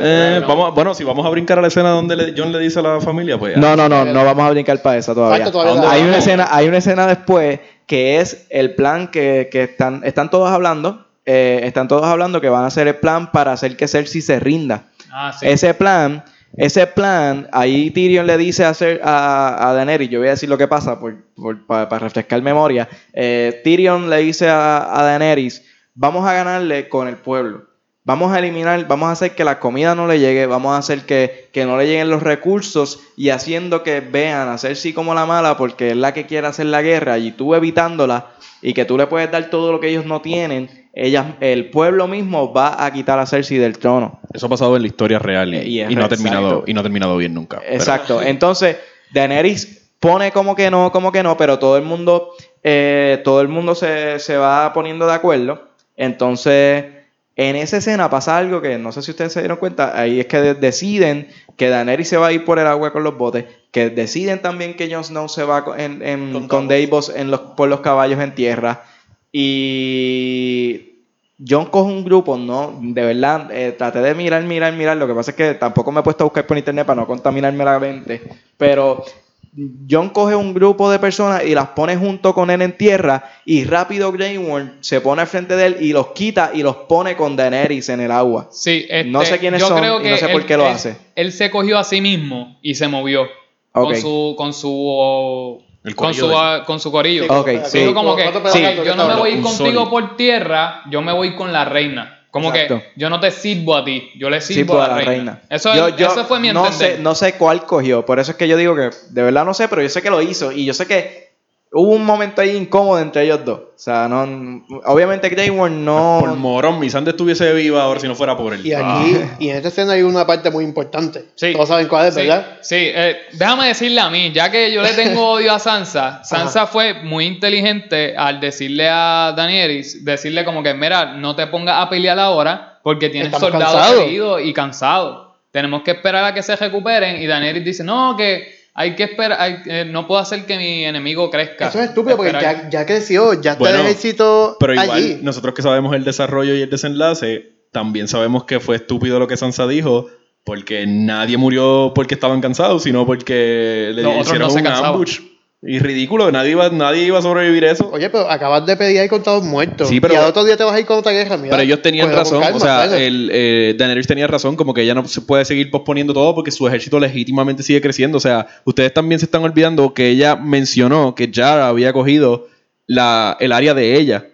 Eh, vamos, bueno, si vamos a brincar a la escena donde John le dice a la familia, pues. No, no, no, no vamos a brincar para esa todavía. Falta todavía ¿A dónde la- Hay una escena, hay una escena después que es el plan que, que están, están todos hablando, eh, están todos hablando que van a hacer el plan para hacer que Cersei se rinda. Ah, sí. Ese plan, ese plan, ahí Tyrion le dice a, a, Daenerys, yo voy a decir lo que pasa por, por- pa- para refrescar memoria. Eh, Tyrion le dice a, a Daenerys, vamos a ganarle con el pueblo. Vamos a eliminar, vamos a hacer que la comida no le llegue, vamos a hacer que, que no le lleguen los recursos y haciendo que vean a Cersei como la mala porque es la que quiere hacer la guerra y tú evitándola y que tú le puedes dar todo lo que ellos no tienen, ellas, el pueblo mismo va a quitar a Cersei del trono. Eso ha pasado en la historia real y, Eh, y es y no, ha exacto. terminado, y no ha terminado bien nunca. pero- Exacto. Entonces, Daenerys pone como que no, como que no, pero todo el mundo, eh, todo el mundo se, se va poniendo de acuerdo. Entonces, en esa escena pasa algo que no sé si ustedes se dieron cuenta. Ahí es que de- deciden que Daenerys se va a ir por el agua con los botes. Que deciden también que Jon Snow se va con, en- en- Con con Davos en los, por los caballos en tierra. Y John coge un grupo, ¿no? De verdad, eh, traté de mirar, mirar, mirar. Lo que pasa es que tampoco me he puesto a buscar por internet para no contaminarme la mente. Pero John coge un grupo de personas y las pone junto con él en tierra. Y rápido Grey Worm se pone al frente de él y los quita y los pone con Daenerys en el agua. Sí, este, No sé quiénes yo son creo y no sé por qué lo él- hace. Él se cogió a sí mismo y se movió con su con su El con su de- con su corillo. Sí, Ok, con- sí. Dijo como que yo no me voy Un contigo sólido. por tierra, yo me voy con la reina. Como Exacto. que yo no te sirvo a ti, yo le sirvo a la, reina. Eso, Yo- es- yo eso fue mi no entender. sé, no sé cuál cogió, por eso es que yo digo que de verdad no sé, pero yo sé que lo hizo y yo sé que hubo un momento ahí incómodo entre ellos dos. O sea, no, obviamente Grey Worm no... Por morón, mi Sande estuviese viva ahora si no fuera por él. Y aquí, y en esta escena hay una parte muy importante. Sí. Todos saben cuál es, Sí, ¿verdad? Sí, eh, déjame decirle a mí, ya que yo le tengo odio a Sansa, Sansa fue muy inteligente al decirle a Daenerys, decirle como que, mira, no te pongas a pelear ahora porque tienes Estamos soldados heridos y cansados. Tenemos que esperar a que se recuperen y Daenerys dice, no, que hay que esperar, hay- eh, no puedo hacer que mi enemigo crezca. Eso es estúpido porque ya, ya creció, ya está Bueno, el éxito Pero igual, allí. nosotros que sabemos el desarrollo y el desenlace, también sabemos que fue estúpido lo que Sansa dijo, porque nadie murió porque estaban cansados, sino porque le otros hicieron no un ambush. Y ridículo, nadie iba, nadie iba a sobrevivir eso. Oye, pero acabas de pedir ahí con todos muertos. Sí, pero- y al otro día te vas a ir con otra guerra, mira. Pero ellos tenían razón, calma, o sea, el, eh, Daenerys tenía razón, como que ella no se puede seguir posponiendo todo porque su ejército legítimamente sigue creciendo. O sea, ustedes también se están olvidando que ella mencionó que Yara había cogido la, el área de ella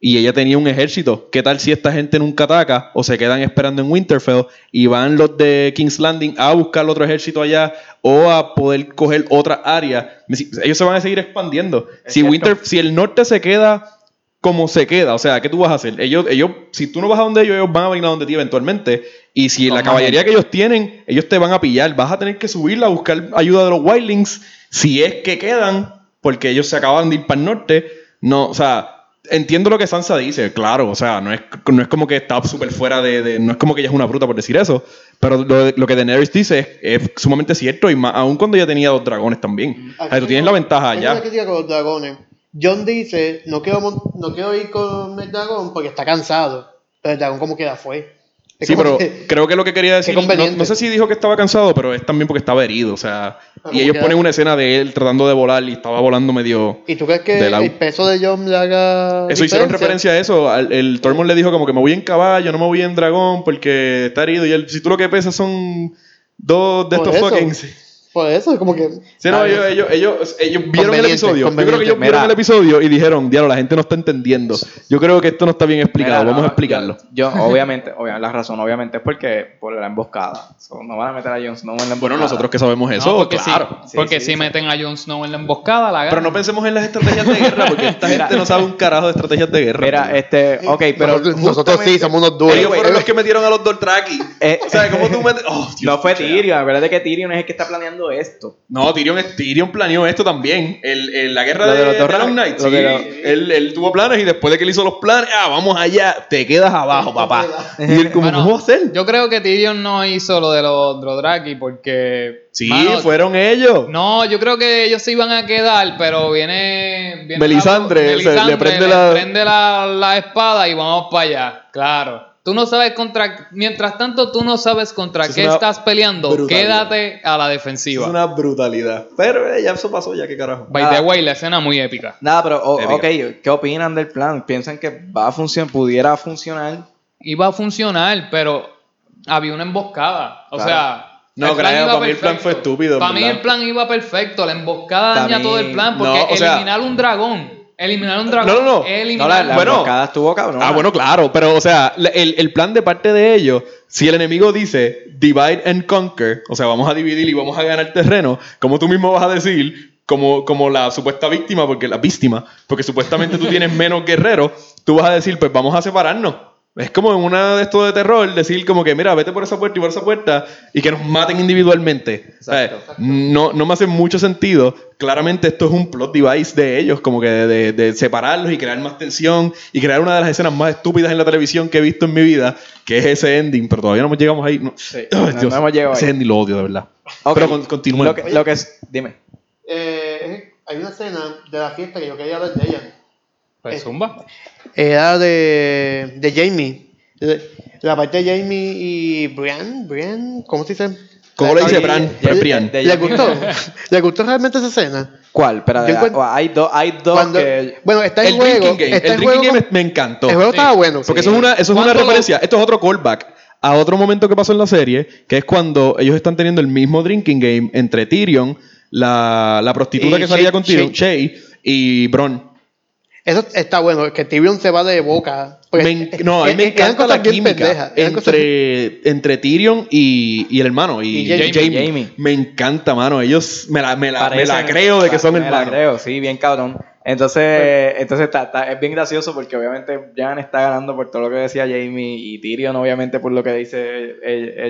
y ella tenía un ejército. ¿Qué tal si esta gente nunca ataca o se quedan esperando en Winterfell y van los de King's Landing a buscar otro ejército allá o a poder coger otra área? Ellos se van a seguir expandiendo. Es Si, cierto. Winter, si el norte se queda como se queda. O sea, ¿qué tú vas a hacer? Ellos, ellos, si tú no vas a donde ellos, ellos van a venir a donde ti eventualmente. Y si la caballería que ellos tienen, ellos te van a pillar. Vas a tener que subirla a buscar ayuda de los Wildlings. Si es que quedan, porque ellos se acaban de ir para el norte. No, o sea, entiendo lo que Sansa dice, claro. O sea, no es, no es como que está súper fuera de, de- No es como que ella es una bruta por decir eso. Pero lo, lo que Daenerys dice es, es sumamente cierto. Y más, aún cuando ella tenía dos dragones también. O sea, tú tienes la ventaja crítica con los dragones. John dice, no quiero, no quiero ir con el dragón porque está cansado. Pero el dragón como que ya fue. Es Sí, pero que- creo que lo que quería decir, no, sé si dijo que estaba cansado, pero es también porque estaba herido, o sea, Ah, y ellos ponen una escena de él tratando de volar y estaba volando medio... ¿Y tú crees que el peso de John le haga Eso hicieron referencia a eso, al- el Tormund le dijo como que me voy en caballo, no me voy en dragón porque está herido y él, si tú lo que pesas son dos de Por estos fucking... Por eso, es como que... Sí, no, Ah, ellos, ellos, ellos, ellos vieron el episodio. Yo creo que ellos vieron Mira. el episodio y dijeron, diablo, la gente no está entendiendo. Yo creo que esto no está bien explicado, Mira, vamos no, a explicarlo. Yo, yo, obviamente, obviamente, la razón, obviamente, es porque por la emboscada. So, no van a meter a Jon Snow en la emboscada. Bueno, nosotros que sabemos No, eso, porque claro. Sí, porque sí, si sí. meten a Jon Snow en la emboscada, la Pero ganan. no pensemos en las estrategias de guerra, porque esta Mira. gente no sabe un carajo de estrategias de guerra. Mira, este, ok, pero. nosotros, nosotros sí, somos unos duros. Ellos fueron los que metieron a los Dothraki. Eh, o sea, ¿cómo tú metes...? Oh, Dios, No fue. Tyrion, acuérdate que Tyrion es el que está planeando esto. No, Tyrion, es- Tyrion planeó esto también. El, el- la guerra Lo de, de los de Long Night. lo sí. de los- él, él tuvo planes y después de que él hizo los planes, ah, vamos allá, te quedas abajo, papá. Y él como, Bueno, ¿cómo hacer? Yo creo que Tyrion no hizo lo de los Dothraki porque... Sí, mano, fueron ellos. No, yo creo que ellos se iban a quedar, pero viene... viene Melisandre, la- se- le prende le la- prende la, la espada y vamos para allá. Claro. Tú no sabes contra... Mientras tanto, tú no sabes contra es qué estás peleando. brutalidad. Quédate a la Es defensiva. una brutalidad. Pero eh, ya eso pasó, ya qué carajo. By Nada. the way, la escena muy épica. Nada, pero, o- Épica. ok, ¿qué opinan del plan? ¿Piensan que va a funcionar, pudiera funcionar? Iba a funcionar, pero había una emboscada. O Claro. sea... No, creo, para mí el plan fue estúpido, Para mí el plan iba perfecto. La emboscada daña todo el plan. Porque no, o sea- eliminar un dragón. Eliminar un dragón. No, no, no. es No, eliminar la, Bueno. emboscada estuvo cabrón. Ah, bueno, claro, pero o sea, el, el plan de parte de ellos, si el enemigo dice divide and conquer, o sea, vamos a dividir y vamos a ganar terreno, como tú mismo vas a decir, como, como la supuesta víctima, porque la víctima, porque supuestamente tú tienes menos guerreros, tú vas a decir, pues vamos a separarnos. Es como en una de estos de terror, decir como que, mira, vete por esa puerta y por esa puerta y que nos maten individualmente. Exacto. no, no me hace mucho sentido. Claramente esto es un plot device de ellos, como que de, de- de separarlos y crear más tensión y crear una de las escenas más estúpidas en la televisión que he visto en mi vida, que es ese ending, pero todavía no llegamos ahí. No, Sí, Ay, no- no hemos llegado ese ahí. ending lo odio, de verdad. Pero con- continúen. Lo que, lo que es, dime. Eh, hay una escena de la fiesta que yo quería ver de ella. Pues Eh, zumba. Era de, de Jamie. La parte de Jamie y Brian, Brian, ¿cómo se dice? ¿Cómo le dice Brian. ¿Le gustó? ¿Le gustó realmente esa escena? ¿Cuál? Espera, encuentro- hay, dos hay dos Cuando- que... bueno, está El en juego. drinking game. Está El drinking juego game me encantó. El juego Sí. estaba bueno. Porque Sí. eso es una, eso es una ¿Cuándo lo- referencia. Esto es otro callback a otro momento que pasó en la serie, que es cuando ellos están teniendo el mismo drinking game entre Tyrion, la, la prostituta Y que salía Shay- con Tyrion, Shay. Shay, y Bron. Eso está bueno, que Tyrion se va de boca. Me no, a mí me encanta cosas la química entre, entre Tyrion y, y el hermano, y, Y Jamie. Jamie. Jamie. Me encanta, mano. Ellos me la, me la, me la parecen- creo de que son Me la hermanos. creo, sí, bien cabrón. Entonces, entonces está, está- es bien gracioso porque obviamente Jan está ganando por todo lo que decía Jamie y Tyrion obviamente por lo que dice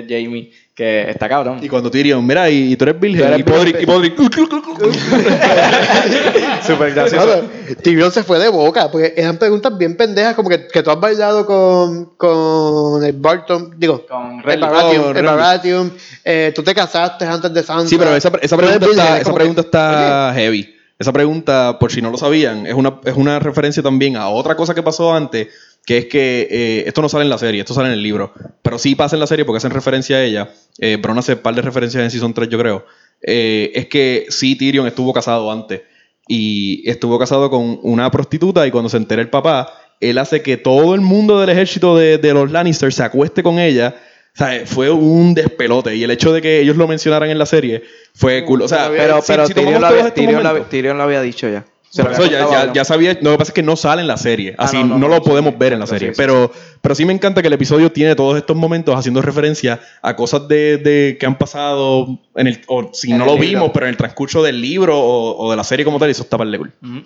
Jamie, que está cabrón. Y cuando Tyrion, mira, y, y tú eres virgen, Tú eres y Podrick, y Podrick, Súper gracioso. Claro, Tyrion se fue de boca, porque eran preguntas bien pendejas, como que, que tú has bailado con, con el Barton, digo, Con el oh. Baratheon, eh, tú te casaste antes de Sansa. Sí, pero esa, esa pregunta está, es esa pregunta está heavy. Esa pregunta, por si no lo sabían, es una, es una referencia también a otra cosa que pasó antes, que es que eh, esto no sale en la serie, esto sale en el libro, pero sí pasa en la serie porque hacen referencia a ella. Eh, Bron hace par de referencias en Season 3, yo creo. Eh, es que sí, Tyrion estuvo casado antes y estuvo casado con una prostituta y cuando se entera el papá, él hace que todo el mundo del ejército de, de los Lannister se acueste con ella. O sea, fue un despelote. Y el hecho de que ellos lo mencionaran en la serie fue cool. O sea, Pero, si- pero si Tyrion, lo había, Tyrion Tyrion lo había dicho ya. Se por eso ya, ya, ¿no? ya sabía. Lo que pasa es que no sale en la serie. Ah, Así no, no, no, lo no, podemos ver en la serie. sí, sí, pero, pero sí me encanta que el episodio tiene todos estos momentos haciendo referencia a cosas de, de- que han pasado en el. O si En no lo libro. vimos, pero en el transcurso del libro o, o de la serie como tal, y eso está para el cool. Ujú.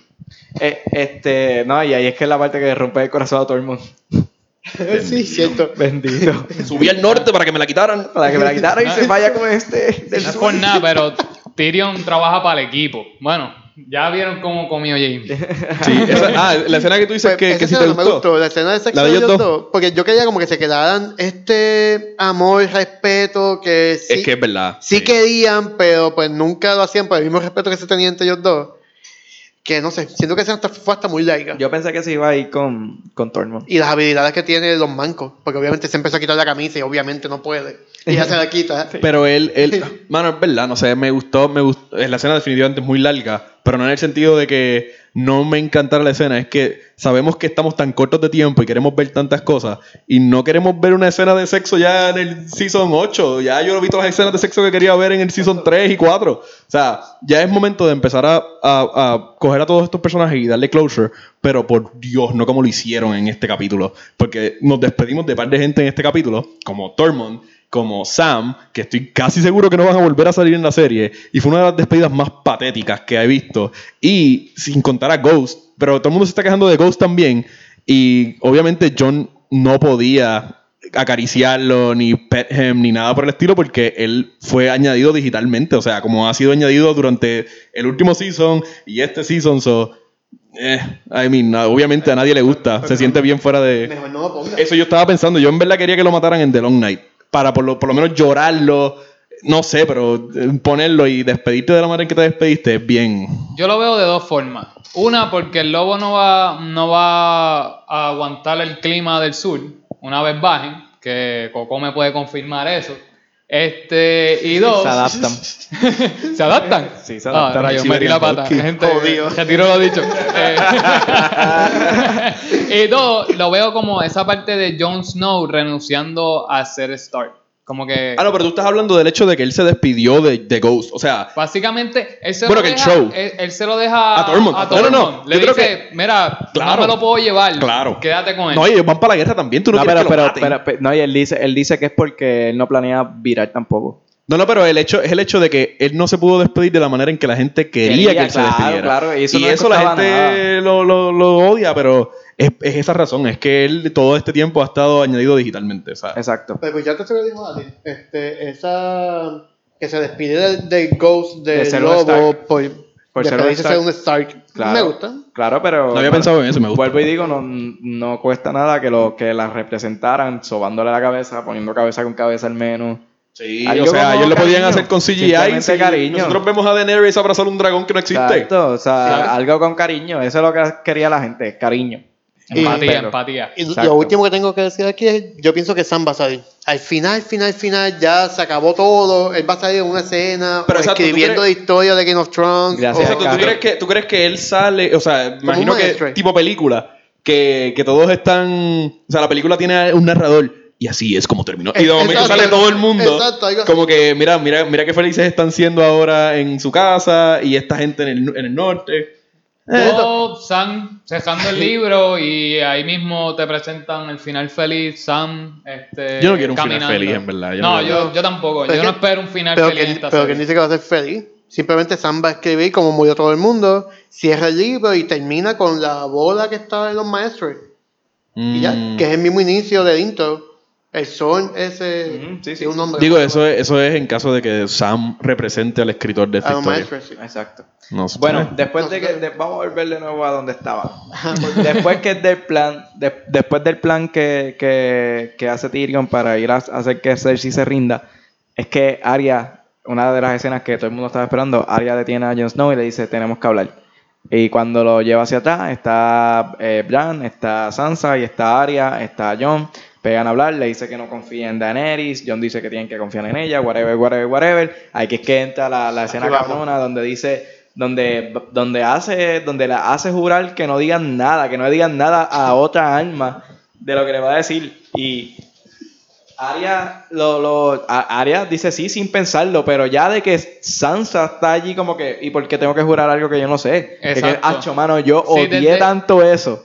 Eh, este, no, y ahí es que es la parte que rompe el corazón a todo el mundo. sí, cierto. Bendito. Subí al norte para que me la quitaran. Para que me la quitaran y se vaya con este del No es por nada, pero Tyrion trabaja para el equipo. Bueno, ya vieron cómo comió James. Sí, esa- ah, la escena que tú dices Pues, que, que sí te no me gustó. gustó, la escena de sexo La de ellos dos, porque yo quería como que se quedaran este amor, respeto, que sí, Es que es verdad. sí querían, pero pues nunca lo hacían por el mismo respeto que se tenía entre ellos dos. Que no sé, siento que esa hasta, fue hasta muy larga. Yo pensé que se iba a ir con, con Tormund. Y las habilidades que tiene los mancos, porque obviamente se empezó a quitar la camisa y obviamente no puede. Y ya se la quita. Pero él, él, mano, es verdad, no sé, me gustó, me gustó, la escena definitivamente es muy larga, pero no en el sentido de que no me encantara la escena, es que sabemos que estamos tan cortos de tiempo y queremos ver tantas cosas y no queremos ver una escena de sexo ya en el Season 8, ya yo he visto las escenas de sexo que quería ver en el Season 3 y 4, o sea, ya es momento de empezar a, a- a coger a todos estos personajes y darle closure, pero por Dios, no como lo hicieron en este capítulo, porque nos despedimos de par de gente en este capítulo, como Tormund, como Sam, que estoy casi seguro que no van a volver a salir en la serie, y fue una de las despedidas más patéticas que he visto, y sin contar a Ghost, pero todo el mundo se está quejando de Ghost también, y obviamente John no podía acariciarlo, ni pet him, ni nada por el estilo, porque él fue añadido digitalmente, o sea, como ha sido añadido durante el último season y este season, so, eh, I mean, obviamente a nadie le gusta, se siente bien fuera de... Eso yo estaba pensando. Yo en verdad quería que lo mataran en The Long Night. Para por lo, por lo menos llorarlo. No sé, pero eh, ponerlo y despedirte de la manera en que te despediste es bien. Yo lo veo de dos formas. Una, porque el lobo no va, no va a aguantar el clima del sur una vez bajen, que Coco me puede confirmar eso. Este, y dos, Se adaptan. ¿Se adaptan? Sí, se adaptan. Ah, rayos, Sí, metí la pata. Gente, Jodido. retiro lo dicho. Eh, y dos, lo veo como esa parte de Jon Snow renunciando a ser Stark. Como que... Ah, no, pero tú estás hablando del hecho de que él se despidió de, de Ghost. O sea, Básicamente, él se Bueno, lo que el deja, show. Él, él se lo deja A Tormund. a No, no, no. Tormund. Le Yo creo dice, mira, Claro. no me lo puedo llevar. Claro. Quédate con él. no, ellos van para la guerra también. Tú no, No, quieres pero, que lo pero, maten. pero- pero- no, y él dice, él dice que es porque él no planea virar tampoco. No, no, pero el hecho, es el hecho de que él no se pudo despedir de la manera en que la gente quería, Quería, que él claro, se despidiera. claro, y eso y no eso la gente lo, lo- lo odia, pero es, es esa razón. Es que él todo este tiempo ha estado añadido digitalmente. Exacto. Pero escuchaste eso que dijo Adi. Este, esa. Que se despide del, del Ghost del De lobo por, Por ser un Stark. un Stark. Claro. Me gusta. Claro, pero. No había pensado en eso, me gusta. Vuelvo y digo, no, no cuesta nada que, lo, que las representaran sobándole la cabeza, poniendo cabeza con cabeza al menos. Sí, Algo o sea, ellos lo podían hacer con CGI. Simplemente sí. cariño. Nosotros vemos a Daenerys abrazar un dragón que no existe. Exacto, o sea, algo con cariño. Eso es lo que quería la gente, cariño. Empatía, Pero- empatía. Y Exacto. lo último que tengo que decir aquí es, yo pienso que Sam va a salir. Al final, final, final, ya se acabó todo. Él va a salir en una escena, Pero o exacto, ¿tú escribiendo la historia de Game of Thrones. Gracias, o- Exacto, ¿tú crees, que, ¿tú crees que él sale, o sea, imagino que tipo película, que, que todos están, o sea, la película tiene un narrador y así es como terminó. Y de momento Exacto. sale todo el mundo, Exacto, como que mira, mira, mira qué felices están siendo ahora en su casa y esta gente en el, en el norte. Eh, O Sam cejando el libro y ahí mismo te presentan el final feliz, Sam este, Yo no quiero un final caminando. feliz, en verdad, yo no, no yo, yo tampoco. Pero yo no espero un final pero feliz en que, esta pero serie. que dice que va a ser feliz. Simplemente Sam va a escribir como murió todo el mundo, cierra el libro y termina con la bola que está en los maestros. Y ya, Mm. que es el mismo inicio del intro. El son ese sí, sí. un nombre. Digo, eso es, eso es en caso de que Sam represente al escritor de esta historia. sí. Exacto. No. Bueno, después No, de que de- vamos a volver de nuevo a donde estaba. después que del plan, de- después del plan que, que, que hace Tyrion para ir a, a hacer que Cersei se rinda, es que Arya, una de las escenas que todo el mundo estaba esperando, Arya detiene a Jon Snow y le dice tenemos que hablar. Y cuando lo lleva hacia atrás, está eh, Bran, está Sansa y está Arya, está Jon. Pegan a hablar, le dice que no confía en Daenerys, Jon dice que tienen que confiar en ella, whatever, whatever, whatever. Aquí es que entra la, la escena cabrona donde dice, donde, donde hace, donde la hace jurar que no digan nada, que no digan nada a otra alma de lo que le va a decir. Y Arya, lo, lo, Arya dice sí sin pensarlo, pero ya de que Sansa está allí como que, ¿y por qué tengo que jurar algo que yo no sé? Que, que, Exacto. "Acho, mano, yo Sí, odié desde- tanto eso.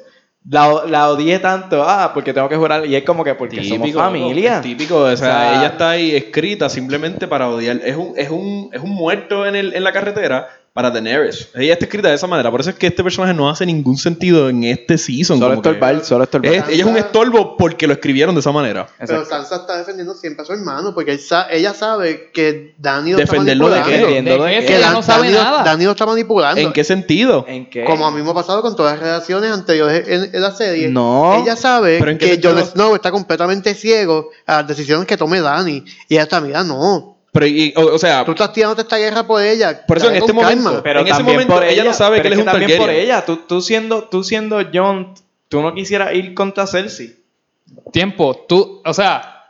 La, la odié tanto, ah, porque tengo que jurar. Y es como que porque somos familia. loco, Típico, o sea, O sea, ella está ahí escrita simplemente para odiar. Es un, es un, es un muerto en, el, en la carretera para Daenerys. Ella está escrita de esa manera. Por eso es que este personaje no hace ningún sentido en este season. Solo estorbar, solo estorbar. Es- ella es un estorbo porque lo escribieron de esa manera. Pero Exacto. Sansa está defendiendo siempre a su hermano porque él sa- ella sabe que Dani lo Defenderlo de está qué, manipulando. ¿De de qué? que Dan- no sabe Dani, lo- nada. Dani lo está manipulando. ¿En qué sentido? ¿En qué? Como a mí me ha pasado con todas las relaciones anteriores en, en la serie. No. Ella sabe ¿Pero en qué que Jon? Snow está completamente ciego a las decisiones que tome Dani. Y ella está, mira, no. Pero, y- o, o sea, Tú estás tirándote esta guerra por ella. Por eso en este momento- calma. Pero En ese también momento por ella no sabe que él es un también por ella. Tú, tú siendo, tú siendo John, tú no quisieras ir contra Cersei. Tiempo, tú, o sea,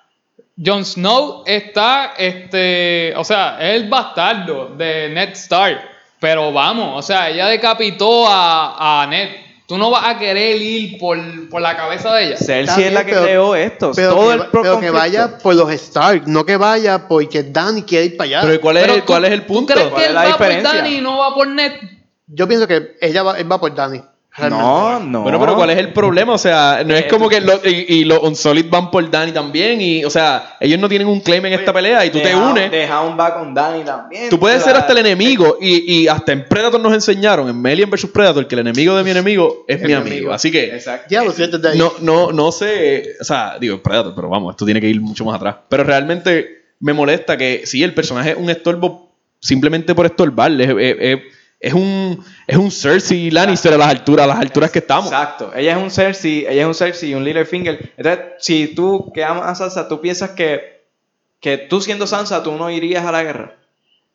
Jon Snow está, este, o sea, es el bastardo de Ned Stark, pero vamos, o sea, ella decapitó a, a Ned. Tú no vas a querer ir por, por la cabeza de ella. Cersei es la que pero- creó esto. Pero, todo que, el pero que vaya por los Stark, no que vaya porque Dani quiere ir para allá. pero ¿cuál es, Pero el, tú- ¿cuál es el ¿Tú punto? crees ¿Cuál que es él la va por diferencia? Dani y no va por Ned? Yo pienso que ella va, él va por Dani. No, no. Bueno, pero ¿cuál es el problema? O sea, no es Eh, como que lo- y, y los Unsolid van por Dani también. Y, o sea, ellos no tienen un claim en esta pelea y tú te unes. The Hound va con Dani también. Tú puedes ser hasta el enemigo. Y, y hasta en Predator nos enseñaron, en Melian vs Predator, que el enemigo de mi enemigo es, Es mi mi amigo. amigo. Así que Exacto. Ya lo sientes de ahí. no, no, no sé. O sea, digo, Predator, pero vamos, esto tiene que ir mucho más atrás. Pero realmente me molesta que sí, el personaje es un estorbo simplemente por estorbarle. Es, es- es- es un, es un Cersei Lannister a las alturas, a las alturas que estamos. Exacto. Ella es un Cersei, ella es un Cersei y un Littlefinger. Entonces, si tú que amas a Sansa, tú piensas que, que tú siendo Sansa, tú no irías a la guerra.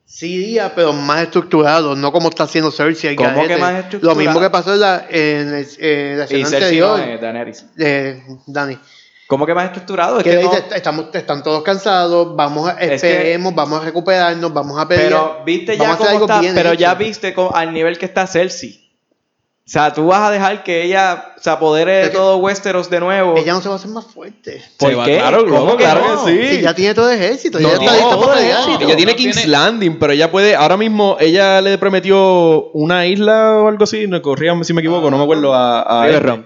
Sí iría, pero más estructurado, no como está haciendo Cersei. ¿Cómo que más Lo estructurado? mismo que pasó en la, en, en la Y escena Cersei no anterior es Daenerys. de Dani. ¿Cómo que más estructurado? Es que que le no- dice, estamos, están todos cansados, vamos a, Es que- esperemos, vamos a recuperarnos, vamos a pelear. Pero viste ya cómo está, pero ya viste cómo- al nivel que está Cersei. O sea, tú vas a dejar que ella se apodere de todo Westeros de nuevo. Ella no se va a hacer más fuerte. ¿Por Se qué? Claro, ¿Cómo que claro no? que sí. Si ya tiene todo el ejército, No, ella está no, lista todo para el pelear. ejército. Ella tiene King's tiene- Landing, pero ella puede. Ahora mismo, ella le prometió una isla o algo así. No corríame si me equivoco, no me acuerdo. A, a.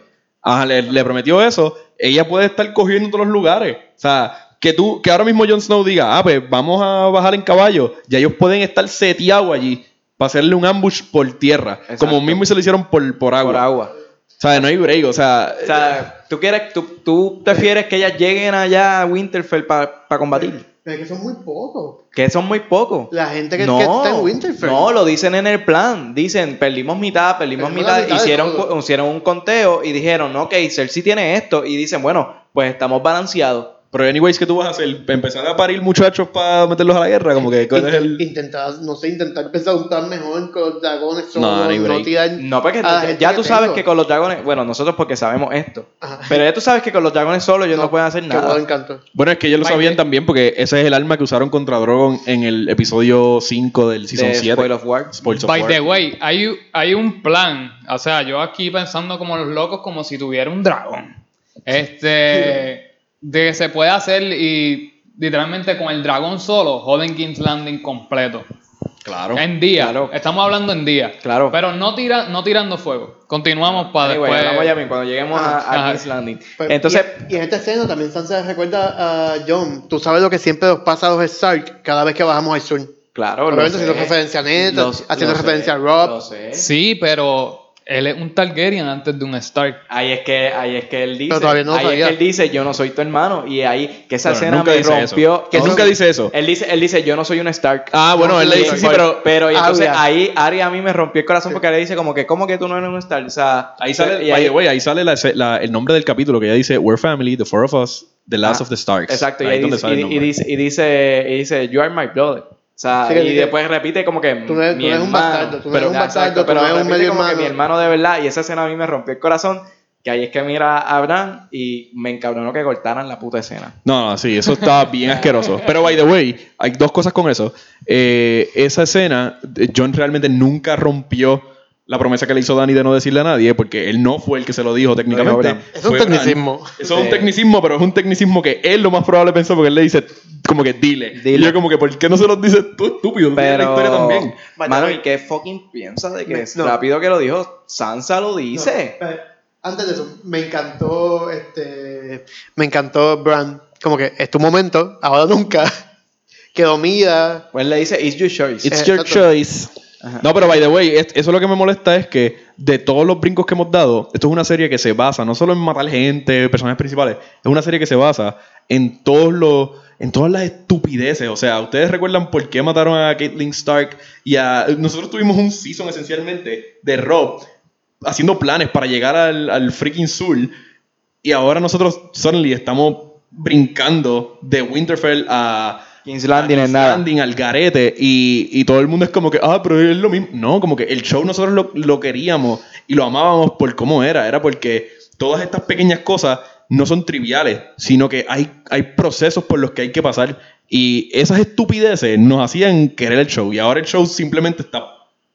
Ajá, le, le prometió eso. Ella puede estar cogiendo todos los lugares. O sea, que tú, que ahora mismo Jon Snow diga, ah, pues vamos a bajar en caballo. Ya ellos pueden estar seteados allí para hacerle un ambush por tierra. Exacto. Como mismo se lo hicieron por, por agua. Por agua. O sea, no hay break. O sea, O sea, tú quieres, tú, tú prefieres que ellas lleguen allá a Winterfell para combatir. Pero es que son muy pocos. Que son muy pocos. La gente que, que está en Winterfell. No, lo dicen en el plan. Dicen, perdimos mitad, perdimos mitad. mitad hicieron, hicieron un conteo y dijeron, ok, Cersei tiene esto. Y dicen, bueno, pues estamos balanceados. Pero anyways, ¿qué tú vas a hacer? ¿Empezar a parir muchachos para meterlos a la guerra? Como que, ¿cuál es el...? Intentar, no sé, intentar plan mejor con los dragones solo, No, no no, tirar No, porque ya tú sabes tengo. que con los dragones, bueno, nosotros porque sabemos esto. Ajá. Pero ya tú sabes que con los dragones solos ellos no, pueden hacer nada. encanto. Bueno, es que ellos lo sabían también porque ese es el arma que usaron contra Drogon en el episodio 5 del Season De 7. Spoil of War. Spoils of By War. the way, hay, hay un plan. O sea, yo aquí pensando como los locos, como si tuviera un dragón. Este. De que se puede hacer y literalmente con el dragón solo, joden King's Landing completo. Claro. En día. Claro. Estamos hablando en día. Claro. Pero no, tira, no tirando fuego. Continuamos para Anyway, después. hablamos ya bien, cuando lleguemos a, a. King's Landing. Pues, Entonces, y, y en esta escena también Sansa le recuerda a John. Tú sabes lo que siempre nos pasa a los Stark cada vez que bajamos al sur. Claro, lo Obviamente haciendo sé. referencia a Ned, haciendo lo sé, referencia a Rob. lo sé. Sí, pero él es un Targaryen antes de un Stark. Ahí es que, ahí es que él dice, Pero todavía no ahí es sabía. que él dice, yo no soy tu hermano. Y ahí, que esa Bueno, escena nunca me eso. rompió. Que No, nunca sí. dice eso. Él dice, él dice, yo no soy un Stark. Ah, bueno, No, él le sí, dice, sí, pero pero y entonces Arya. ahí Ari a mí me rompió el corazón porque le dice como que, ¿cómo que tú no eres un Stark? O sea, ahí sale, y ahí- the way, ahí sale la- la- el nombre del capítulo que ella dice, We're family, the four of us, the last Ah, of the Starks. Exacto, y, ahí ahí es donde dice, sale el y, y nombre. dice, y dice, y dice, you are my brother. O sea, Sí, que y después repite como que tú no eres- mi tú no eres un hermano. bastardo, tú no pero, eres un bastardo, exacto, tú pero no eres un medio como que hermano. mi hermano de verdad. Y esa escena a mí me rompió el corazón. Que ahí es que mira a Abraham y me encabronó que cortaran la puta escena. No, no, sí, eso está bien asqueroso. Pero, by the way, hay dos cosas con eso. Eh, esa escena, eh, John realmente nunca rompió la promesa que le hizo Dani de no decirle a nadie, porque él no fue el que se lo dijo técnicamente. Es un Fue tecnicismo. Eso es un tecnicismo, pero es un tecnicismo que él lo más probable pensó, porque él le dice, como que dile. Dile. Y yo, como que, ¿por qué no se los dices tú, estúpido? Tú tienes la Pero, historia también. mano, ¿y qué fucking piensa de que Me- es no. rápido que lo dijo? Sansa lo dice. No, eh, antes de eso, me encantó este. Me encantó Bran. Como que es tu momento, ahora nunca. Que domina. Pues le dice, it's your choice. It's Eh, your exacto. choice. No, pero by the way, es- eso lo que me molesta es que de todos los brincos que hemos dado, esto es una serie que se basa no solo en matar gente, personajes principales, es una serie que se basa en todos los en todas las estupideces, o sea, ustedes recuerdan por qué mataron a Caitlyn Stark y a nosotros tuvimos un season esencialmente de Rob haciendo planes para llegar al, al freaking sur y ahora nosotros suddenly estamos brincando de Winterfell a King's Landing a es nada. Landing, al garete y, y todo el mundo es como que, ah, pero es lo mismo. No, como que el show nosotros lo, lo queríamos y lo amábamos por cómo era. Era porque todas estas pequeñas cosas no son triviales, sino que hay, hay procesos por los que hay que pasar y esas estupideces nos hacían querer el show y ahora el show simplemente está...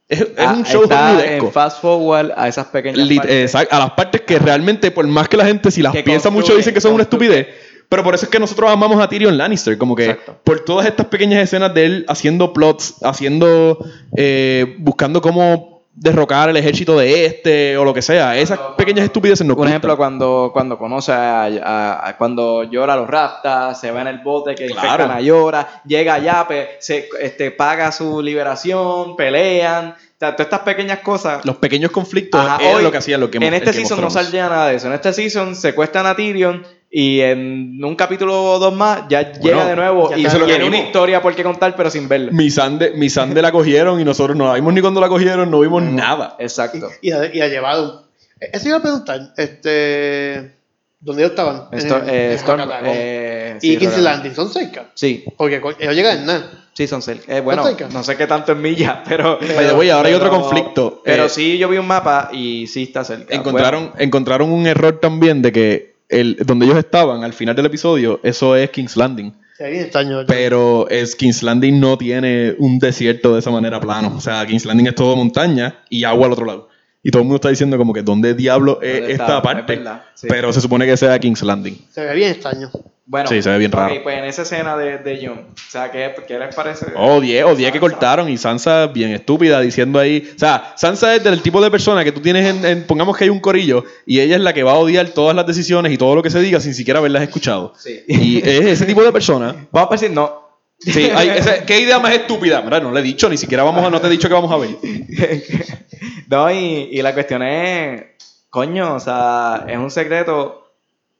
Es, es Ah, un show está fast forward a esas pequeñas Lit- partes. exacto, a las partes que realmente, por más que la gente, si las Que piensa mucho, dicen que son una estupidez. Pero por eso es que nosotros amamos a Tyrion Lannister. Como que Exacto. por todas estas pequeñas escenas de él haciendo plots, haciendo. eh, buscando cómo derrocar el ejército de este o lo que sea. Esas pequeñas estupideces nos Un ejemplo, cuando, cuando conoce a, a- a- cuando llora los raptas, se va en el bote que Claro. a llora, llega a Yape, se este, paga su liberación, pelean. O sea, todas estas pequeñas cosas. Los pequeños conflictos Ajá, es hoy, lo que hacían lo que en este season no saldría nada de eso. En este season secuestran a Tyrion y en un capítulo o dos más ya llega de nuevo y es tiene una historia por qué contar, pero sin verla. Mi Sande, mi Sande la cogieron y nosotros no la vimos ni cuando la cogieron, no vimos nada. Exacto. Y, y, ha, y ha llevado. Eso iba a preguntar. Este. ¿Dónde ellos estaban? Esto- En- eh, en Storm- eh, y King's. Landing son cerca. Sí, Porque ellos llegan en nada. sí, son cerca. Eh, bueno, cerca? no sé qué tanto en millas, pero. The way, ahora hay otro pero- conflicto. Pero Eh, sí, yo vi un mapa y sí está cerca. Encontraron, encontraron un error también de que el, donde ellos estaban al final del episodio, eso es King's Landing. Se ve bien extraño. ¿verdad? Pero es, King's Landing no tiene un desierto de esa manera plano. O sea, King's Landing es todo montaña y agua al otro lado. Y todo el mundo está diciendo como que ¿dónde diablo es ¿Dónde esta está? parte? Es verdad, sí. Pero se supone que sea King's Landing. Se ve bien extraño. Bueno, Sí, se ve bien ok, raro. pues en esa escena de, de John, o sea, ¿qué, qué les parece? Odié, odié que Sansa. cortaron y Sansa bien estúpida diciendo ahí. O sea, Sansa es del tipo de persona que tú tienes en, en- pongamos que hay un corillo y ella es la que va a odiar todas las decisiones y todo lo que se diga sin siquiera haberlas escuchado. Sí. Y es ese tipo de persona. Vamos a decir no. Sí, hay- ese- ¿qué idea más estúpida? Mira, no le he dicho, ni siquiera vamos a, no te he dicho que vamos a ver. no, y, y la cuestión es, coño, o sea, es un secreto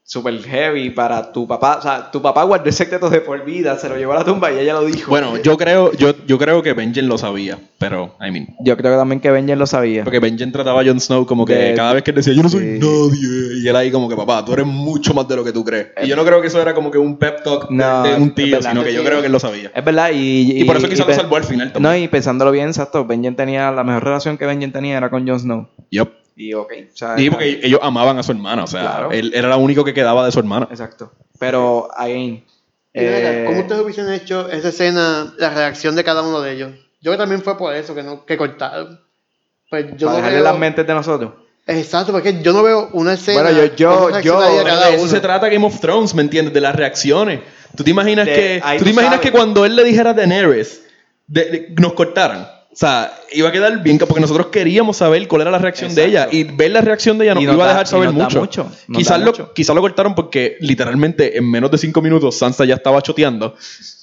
súper heavy para tu papá. O sea, tu papá guardó el secreto de por vida, se lo llevó a la tumba y ella lo dijo. Bueno, yo creo, yo, yo creo que Benjen lo sabía, pero, I mean. yo creo que también que Benjen lo sabía. Porque Benjen trataba a Jon Snow como que De- cada vez que él decía, yo no soy sí. nadie. Y él ahí como que, papá, tú eres mucho más de lo que tú crees. Y yo no creo que eso era como que un pep talk de- No, de, un tío, verdad. sino que yo creo que él lo sabía. Es verdad, y... Y por eso quizás lo salvó al final también. No, y pensándolo bien, exacto, Benjen tenía, la mejor relación que Benjen tenía era con Jon Snow. Yup. Y ok, o sea... Y porque ellos amaban a su hermana, o sea, Claro. él era lo único que quedaba de su hermana. Exacto. Pero, again... Eh, ¿Cómo ustedes hubiesen hecho esa escena, la reacción de cada uno de ellos? Yo creo que también fue por eso que, no, que cortaron. Pues yo para no dejarle veo... las mentes de nosotros. Exacto, porque yo no veo una escena. Bueno, yo- yo- yo- de eso uno. se trata Game of Thrones, ¿me entiendes? De las reacciones. ¿Tú te imaginas De- que ahí tú te tú imaginas que cuando él le dijera a Daenerys de- de- nos cortaran? O sea, iba a quedar bien, porque nosotros queríamos saber cuál era la reacción de ella. Y ver la reacción de ella nos, Y nos iba a dejar saber mucho. mucho, Quizás lo, mucho. quizás lo cortaron porque literalmente en menos de cinco minutos Sansa ya estaba choteando.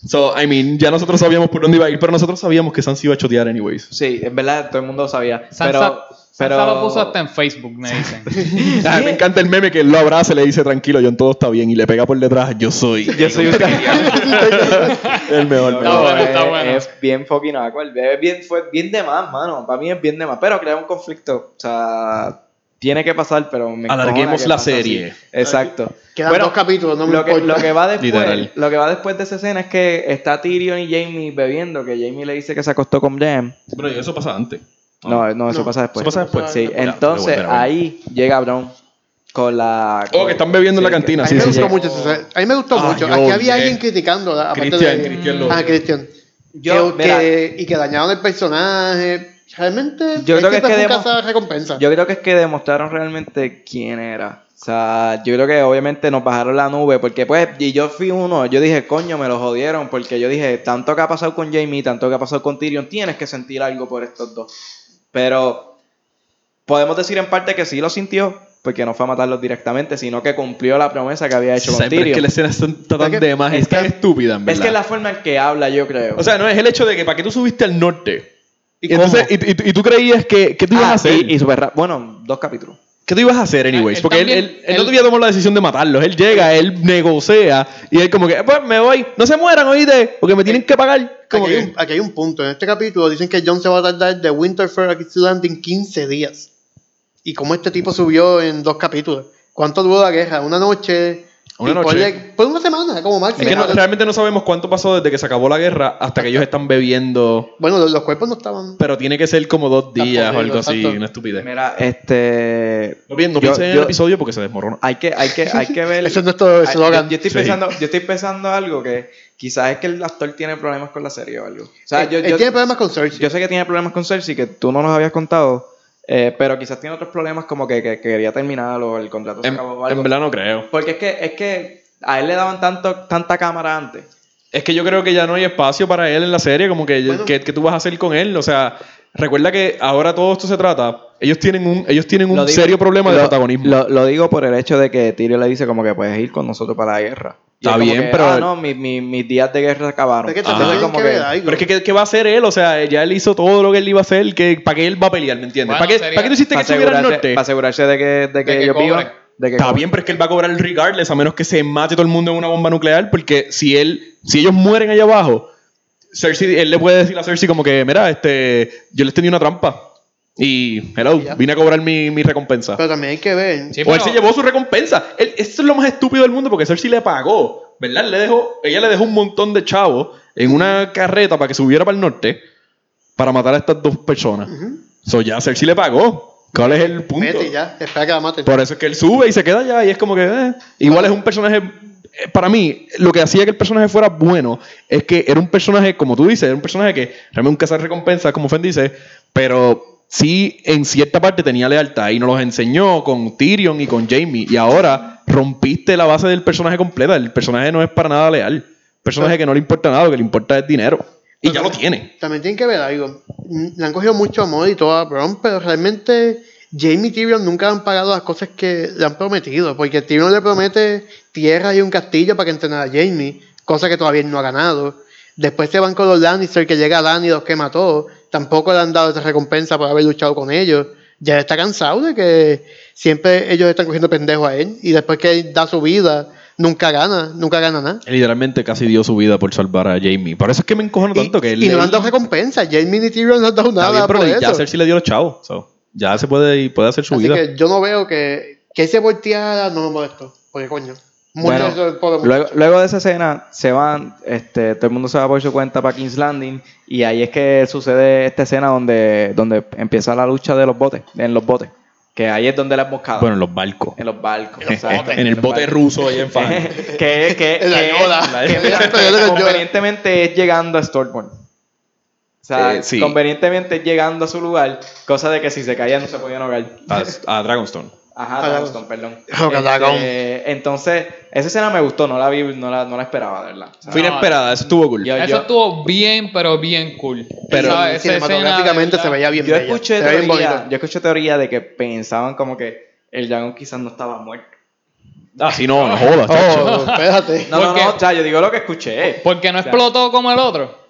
So, I mean, ya nosotros sabíamos por dónde iba a ir, pero nosotros sabíamos que Sansa iba a chotear anyways. Sí, es verdad, todo el mundo lo sabía. Sansa, pero, pero... Lo puso hasta en Facebook, me dicen. Ah, me encanta el meme que él lo abraza y le dice tranquilo, John, todo está bien. Y le pega por detrás, yo soy. Yo soy un el mejor. Está mejor. bueno, es, está bueno. es bien fucking awkward. Es bien, fue bien de más, mano. Para mí es bien de más. Pero crea un conflicto. O sea, tiene que pasar, pero me Alarguemos la pase así. serie. Exacto. Quedan Bueno, dos capítulos, no me lo que, lo que va después, Literal. lo que va después de esa escena es que está Tyrion y Jamie bebiendo, que Jamie le dice que se acostó con Jam. Bueno, y eso pasa antes. No, no, eso No, pasa después. eso pasa después. Sí, Ya, entonces bueno, bueno. ahí llega Bron con la. Oh, que están bebiendo en la cantina, A sí, mí me sí, gustó sí. mucho. A mí me gustó Ah, mucho. yo, Aquí había alguien criticando, Cristian. Cristian lo- Ah, Cristian. Yo, que, y que dañaron el personaje. Realmente, Yo creo que es que demo- cazarrecompensa. Yo creo que es que demostraron realmente quién era. O sea, yo creo que obviamente nos bajaron la nube porque pues, y yo fui uno, yo dije, coño, me lo jodieron porque yo dije, tanto que ha pasado con Jamie, tanto que ha pasado con Tyrion, tienes que sentir algo por estos dos. Pero podemos decir en parte que sí lo sintió, porque no fue a matarlos directamente, sino que cumplió la promesa que había hecho con pero es Tyrion. que la escena está tan Es que- de más, es que- estúpida, en es verdad. que es la forma en que habla, yo creo. O sea, no es el hecho de que para qué tú subiste al norte. ¿Y Y, entonces, y, y- y tú creías que, ¿qué tú ibas Ah, a hacer? y, super Bueno, dos capítulos. ¿Qué tú ibas a hacer, anyways? Él Porque él, también- él- él no él- debía tomar la decisión de matarlos. Él llega, él negocia y él como que, pues me voy, no se mueran, oíste, porque me tienen que pagar. Como Aquí hay, que, un, aquí hay un punto. En este capítulo dicen que John se va a tardar de Winterfell a King's Landing 15 días. ¿Y cómo este tipo subió en dos capítulos? ¿Cuánto duró la guerra? ¿Una noche? Una noche. Por una semana, como máximo. es que no- realmente no sabemos cuánto pasó desde que se acabó la guerra hasta que ellos están bebiendo. Bueno, los, los cuerpos no estaban... Pero tiene que ser como dos días o algo así, exacto. una estupidez. Mira, este. No, pi- no yo- piensen en el episodio porque se desmorona. Hay que, hay que, hay que ver. Ese es nuestro Ay, eslogan. Yo, yo estoy Sí. pensando, yo estoy pensando algo que quizás es que el actor tiene problemas con la serie o algo. O sea, Él- yo, él yo- tiene problemas con Cersei. yo sé que tiene problemas con Cersei que tú no nos habías contado, eh, pero quizás tiene otros problemas como que, que quería terminar o el contrato se En, acabó o en algo. verdad no creo. Porque es que, es que a él le daban tanto, tanta cámara antes. Es que yo creo que ya no hay espacio para él en la serie, como que, Bueno. que, que tú vas a hacer con él. O sea, recuerda que ahora todo esto se trata. Ellos tienen un, ellos tienen un digo- serio problema de lo- protagonismo. Lo, lo digo por el hecho de que Tyrion le dice como que puedes ir con nosotros para la guerra. Y Está bien, que, pero- Ah, no, mi- mi- mis días de guerra se acabaron. Es que como que. Pero es que, ¿qué, qué va a hacer él? O sea, ya él hizo todo lo que él iba a hacer. Que, ¿Para qué él va a pelear? ¿Me entiendes? Bueno, ¿Para, qué, sería- ¿Para qué tú hiciste que estuviera al asegurarse, norte? para asegurarse de que, de que que ellos cobre. vivan. De que Está cobre. bien, pero es que él va a cobrar regardless a menos que se mate todo el mundo en una bomba nuclear. Porque si él, si ellos mueren allá abajo, Cersei, él le puede decir a Cersei como que, mira, este, yo les tenía una trampa. Y, hello, Y vine a cobrar mi, mi recompensa. Pero también hay que ver. Sí, o él se llevó su recompensa. Él, esto es lo más estúpido del mundo porque Cersei le pagó, ¿verdad? Le dejó, ella le dejó un montón de chavos en una carreta para que subiera para el norte para matar a estas dos personas. Ujú. So ya Cersei le pagó. ¿Cuál es el punto? Vete ya, espera que la maten. Por eso es que él sube y se queda allá y es como que... eh, igual es un personaje... eh, Para mí, lo que hacía que el personaje fuera bueno es que era un personaje, como tú dices, era un personaje que realmente un cazar recompensas, como Fen dice, pero sí en cierta parte tenía lealtad y nos los enseñó con Tyrion y con Jamie. Y ahora rompiste la base del personaje completa. El personaje no es para nada leal. El personaje que no le importa nada, lo que le importa es dinero. Y ya lo tiene. También tienen que ver algo. Le han cogido mucho amor y todo a Bron, pero realmente Jamie y Tyrion nunca han pagado las cosas que le han prometido. Porque Tyrion le promete tierra y un castillo para que entrenara a Jamie, cosa que todavía no ha ganado. Después se van con los Lannister, que llega Dani y los que mató. Tampoco le han dado esa recompensa por haber luchado con ellos. Ya está cansado de que siempre ellos están cogiendo pendejo a él. Y después que él da su vida, nunca gana, nunca gana nada. Él literalmente casi dio su vida por salvar a Jamie. Por eso es que me encojono tanto y, que él... y no le han dado recompensa. Jamie ni Tyrion no han dado nada bien, pero por ya eso. Cersei le dio los chavos. so, ya se puede, y puede hacer su Así vida. que yo no veo que, que ese volteara no me molestó. Porque coño. Bueno, Luego, luego de esa escena se van, este, todo el mundo se va por su cuenta para King's Landing y ahí es que sucede esta escena donde, donde empieza la lucha de los botes, en los botes, que ahí es donde la emboscada, Bueno, en los barcos. en los barcos, en exacto, el los bote barcos. ruso ahí en Fan. que, que, En la que- convenientemente es llegando a Stormborn. O sea, Eh, sí. convenientemente es llegando a su lugar, cosa de que si se caía no se podían ahogar. a, a Dragonstone. Ajá, Ah, Dragonstone, perdón. Este, entonces, esa escena me gustó, no la vi, no la, no la esperaba, de verdad. O sea, Fue inesperada, eso estuvo cool. Yo- Eso estuvo bien, pero bien cool. Pero- Esa- esa Cinematográficamente escena, se veía bien yo bella. escuché se bien teoría, bonita. yo escuché teoría de que pensaban como que el dragón quizás no estaba muerto. Ah, sí, no, no jodas. Oh, espérate. No, no, no, o sea, yo digo lo que escuché. Porque no O sea, explotó como el otro.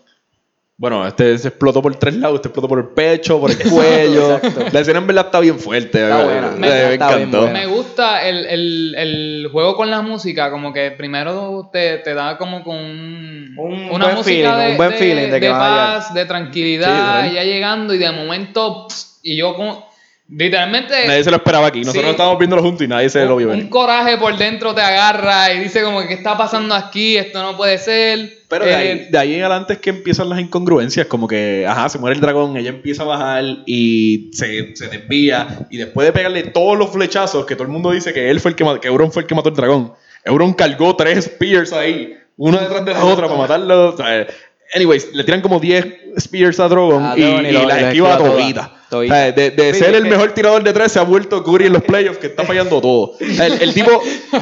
Bueno, este se explotó por tres lados, este explotó por el pecho, por el cuello. exacto. La escena en verdad está bien fuerte. Está eh, buena, me- me está encantó. Me gusta el, el, el juego con la música, como que primero te, te da como con un- Un una buen música feeling, de, un buen feeling de que van a paz, de tranquilidad, ya llegando y de momento, pss, y yo como, literalmente... Nadie se lo esperaba aquí. Nosotros Sí. estábamos viéndolo juntos y nadie se lo vio un, venir. un coraje por dentro te agarra y dice como que qué está pasando aquí, esto no puede ser. Pero de Eh, ahí, de ahí en adelante es que empiezan las incongruencias, como que, ajá, se muere el dragón, ella empieza a bajar y se, se desvía, y después de pegarle todos los flechazos, que todo el mundo dice que él fue el que, que Euron fue el que mató al dragón, Euron cargó tres spears ahí, una detrás de la otra para matarlo, o sea, anyways, le tiran como 10 spears a Drogon A y, y y las lo esquiva esquiva toditas. O sea, de, de ser el que- mejor tirador de tres se ha vuelto Curry en los playoffs que está fallando todo. El, el tipo,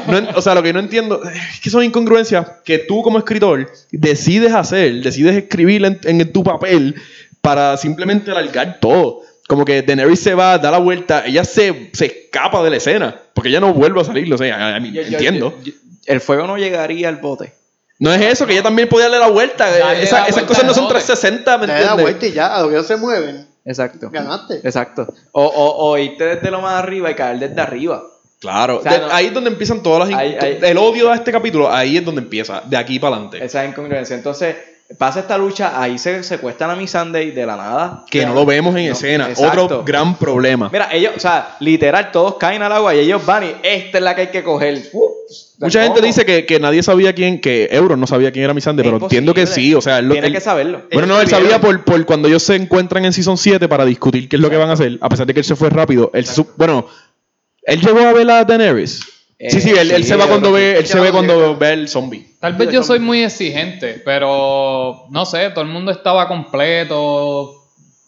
no o sea, lo que no entiendo es que son incongruencias que tú como escritor decides hacer, decides escribir en, en tu papel para simplemente alargar todo. Como que Daenerys se va, da la vuelta, ella se, se escapa de la escena, porque ella no vuelve a salir, o sea, a- mí- Yo- entiendo. yo- yo- el fuego no llegaría al bote. no es eso, que ella también podía darle la vuelta. Dale Esa- la esas vuelta cosas no son bote. 360, ¿me Te da la entiendes? vuelta y ya, a lo que se mueven, Exacto. ganaste. Exacto. O, o, o irte desde lo más arriba y caer desde arriba. Claro, O sea, de- no- ahí es donde empiezan todas las... ahí- El odio a este capítulo, ahí es donde empieza, de aquí para adelante. Esa incongruencia. Entonces, pasa esta lucha, ahí se secuestran a mi Sunday de la nada. Que O sea, no lo vemos en no, escena. exacto. Otro gran problema. Mira, ellos, o sea, literal, todos caen al agua y ellos van y esta es la que hay que coger. Uh, Mucha gente dice que, que nadie sabía quién, que Euron no sabía quién era Missandei, pero Es entiendo que sí. O sea, él lo- Tiene él- que saberlo. Bueno, no, él sabía por, por cuando ellos se encuentran en Season 7 para discutir qué es lo que van a hacer, a pesar de que él se fue rápido. Él su- bueno, él llegó a ver a Daenerys. Sí, sí, él, él sí, se va cuando ve, él se ve cuando ve el zombie. Tal vez yo soy muy exigente, pero no sé, todo el mundo estaba completo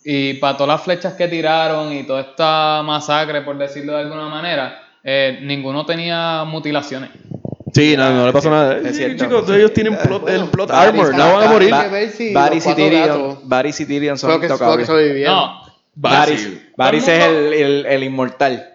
y para todas las flechas que tiraron y toda esta masacre, por decirlo de alguna manera, eh, ninguno tenía mutilaciones. Sí, no, no le pasó nada. es Sí, cierto. chicos, ellos tienen Eh, plot, el plot armor, no Va- van a morir. Varys y Tyrion, Varys y Tyrion son intocables. sobrevivieron. No, Varys, es el, el inmortal.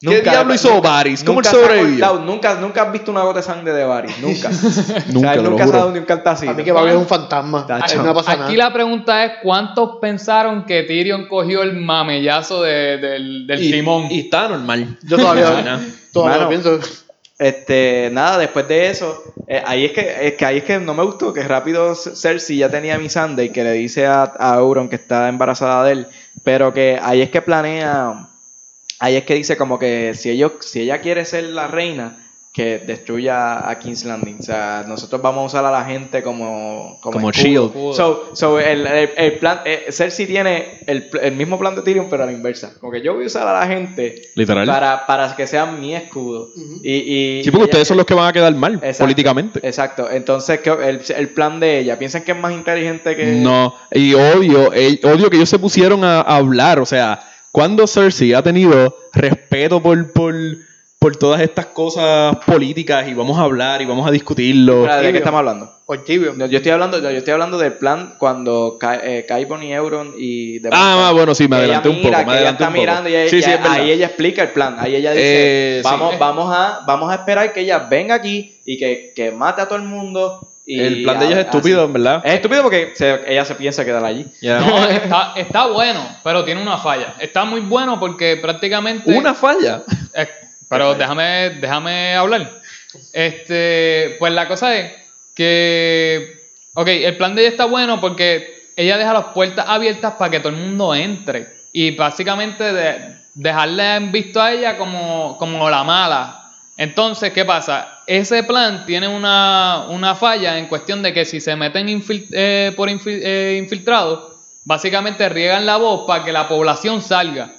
¿Qué diablo hizo Varys? ¿Cómo él nunca sobrevivió? Nunca, nunca has visto una gota de sangre de Varys. Nunca. Nunca, o sea, él nunca juro. ha dado ni un cantacito. A mí que va a haber un fantasma. No pasa Aquí nada. la pregunta es: ¿cuántos pensaron que Tyrion cogió el mamellazo de- del, del Y, timón? y está normal. Yo todavía, todavía lo pienso. Este, nada, después de eso, eh, ahí es que, es que ahí es que no me gustó que rápido Cersei ya tenía a mi Sunday que le dice a, a Euron que está embarazada de él, pero que ahí es que planea, ahí es que dice como que si ellos, si ella quiere ser la reina, que destruya a King's Landing. O sea, nosotros vamos a usar a la gente como, como, shield. So, so el, el- el plan, eh, Cersei tiene el, el mismo plan de Tyrion, pero a la inversa. Como que yo voy a usar a la gente Literal. para, para que sean mi escudo. Y, y, Sí, porque ustedes son los que van a quedar mal Exacto, políticamente. Exacto. Entonces, ¿qué- el, el plan de ella, ¿piensan que es más inteligente que.? No, y odio, eh, odio que ellos se pusieron a, a hablar. O sea, cuando Cersei ha tenido respeto por, por, por todas estas cosas políticas y vamos a hablar y vamos a discutirlo. ¿De qué estamos hablando? Por tibio. No, yo estoy hablando, yo estoy hablando del plan cuando Ka- eh, y Euron y. Ah, ah, bueno, sí, me adelanté un poco, me adelanté un poco. mirando y ella- Sí, sí, y es verdad. ahí ella explica el plan. Ahí ella dice, Eh, vamos, sí. vamos, a, vamos a esperar que ella venga aquí y que, que mate a todo el mundo. Y el plan de ellos es así. estúpido, en verdad. Es estúpido porque se- ella se piensa quedar allí. No, está, está bueno, pero tiene una falla. Está muy bueno porque prácticamente. Una falla. Eh, pero déjame, déjame hablar. Este, pues la cosa es que, ok, el plan de ella está bueno porque ella deja las puertas abiertas para que todo el mundo entre y básicamente de, dejarle en visto a ella como, como la mala. Entonces, ¿qué pasa? Ese plan tiene una, una falla en cuestión de que si se meten infil- eh, por infil- eh, infiltrados, básicamente riegan la voz para que la población salga.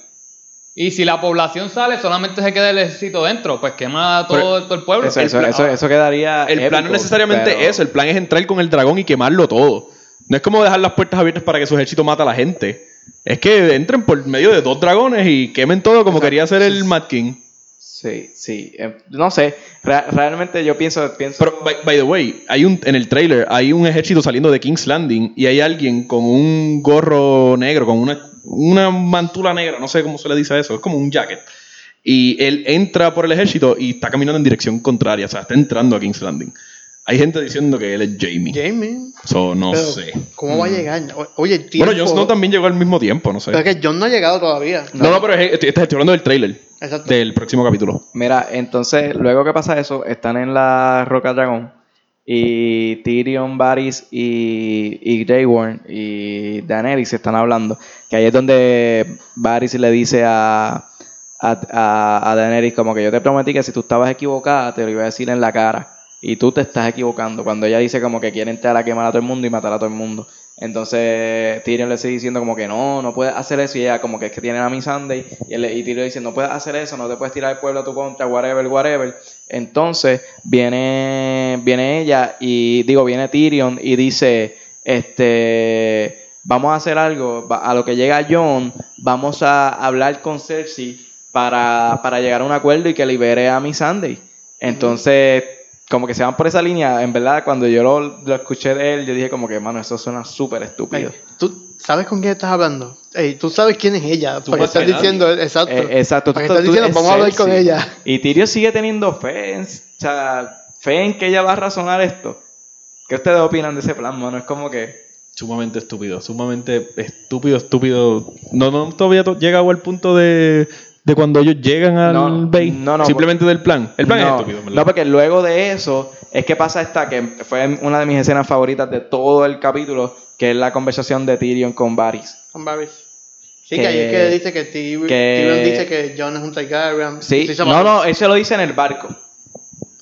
Y si la población sale, solamente se queda el ejército dentro, pues quema todo, Pero todo el pueblo. Eso, el eso, plan- eso, eso quedaría. El plan no necesariamente pero- eso, el plan es entrar con el dragón y quemarlo todo. No es como dejar las puertas abiertas para que su ejército mate a la gente. Es que entren por medio de dos dragones y quemen todo como quería hacer el Mad King. Sí, sí. eh, no sé. Re- realmente yo pienso. pienso Pero, by, by the way, hay un, en el trailer hay un ejército saliendo de King's Landing y hay alguien con un gorro negro, con una, una mantula negra, no sé cómo se le dice eso, es como un jacket. Y él entra por el ejército y está caminando en dirección contraria, o sea, está entrando a King's Landing. Hay gente diciendo que él es Jamie. Jamie. So, no Pero, sé. ¿Cómo va a llegar? O- Oye, el tiempo... Bueno, Jon Snow también llegó al mismo tiempo, no sé. Pero es que John no ha llegado todavía. No, no, pero es- estoy, estoy hablando del trailer Exacto. del próximo capítulo. Mira, entonces, luego que pasa eso, están en la Roca Dragón. Y Tyrion, Varys y, y Grey Worm y Daenerys están hablando. Que ahí es donde Varys le dice a, a, a, a Daenerys como que yo te prometí que si tú estabas equivocada te lo iba a decir en la cara. Y tú te estás equivocando. Cuando ella dice como que quiere entrar a quemar a todo el mundo y matar a todo el mundo. Entonces Tyrion le sigue diciendo como que no, no puedes hacer eso. Y ella como que es que tienen a mi Sunday. Y, él, y Tyrion dice, no puedes hacer eso, no te puedes tirar el pueblo a tu contra, whatever, whatever. Entonces viene, viene ella y digo, viene Tyrion y dice, este, vamos a hacer algo. A lo que llega Jon, vamos a hablar con Cersei para, para llegar a un acuerdo y que libere a mi Sunday. Entonces, como que se van por esa línea, en verdad, cuando yo lo, lo escuché de él, yo dije como que, mano, eso suena súper estúpido. Ey, ¿Tú sabes con quién estás hablando? Ey, tú sabes quién es ella. Tú Porque que estás diciendo, nadie. exacto. Eh, exacto. Porque tú- estás tú- diciendo, es vamos a hablar con ella. Y Tyrion sigue teniendo fe en, o sea, fe en que ella va a razonar esto. ¿Qué ustedes opinan de ese plan, mano? Es como que... Sumamente estúpido, sumamente estúpido, estúpido. No, no todavía to- llegado al punto de, de cuando ellos llegan al No, Bay. no, no, Simplemente del plan. El plan no, es estúpido, ¿verdad? No, porque luego de eso es que pasa esta, que fue una de mis escenas favoritas de todo el capítulo, que es la conversación de Tyrion con Varys. Con Varys. Sí, Que- que ahí es que dice que Tyrion que- Tyrion dice que John es un Targaryen. Sí, no, Varys. no, él se lo dice en el barco.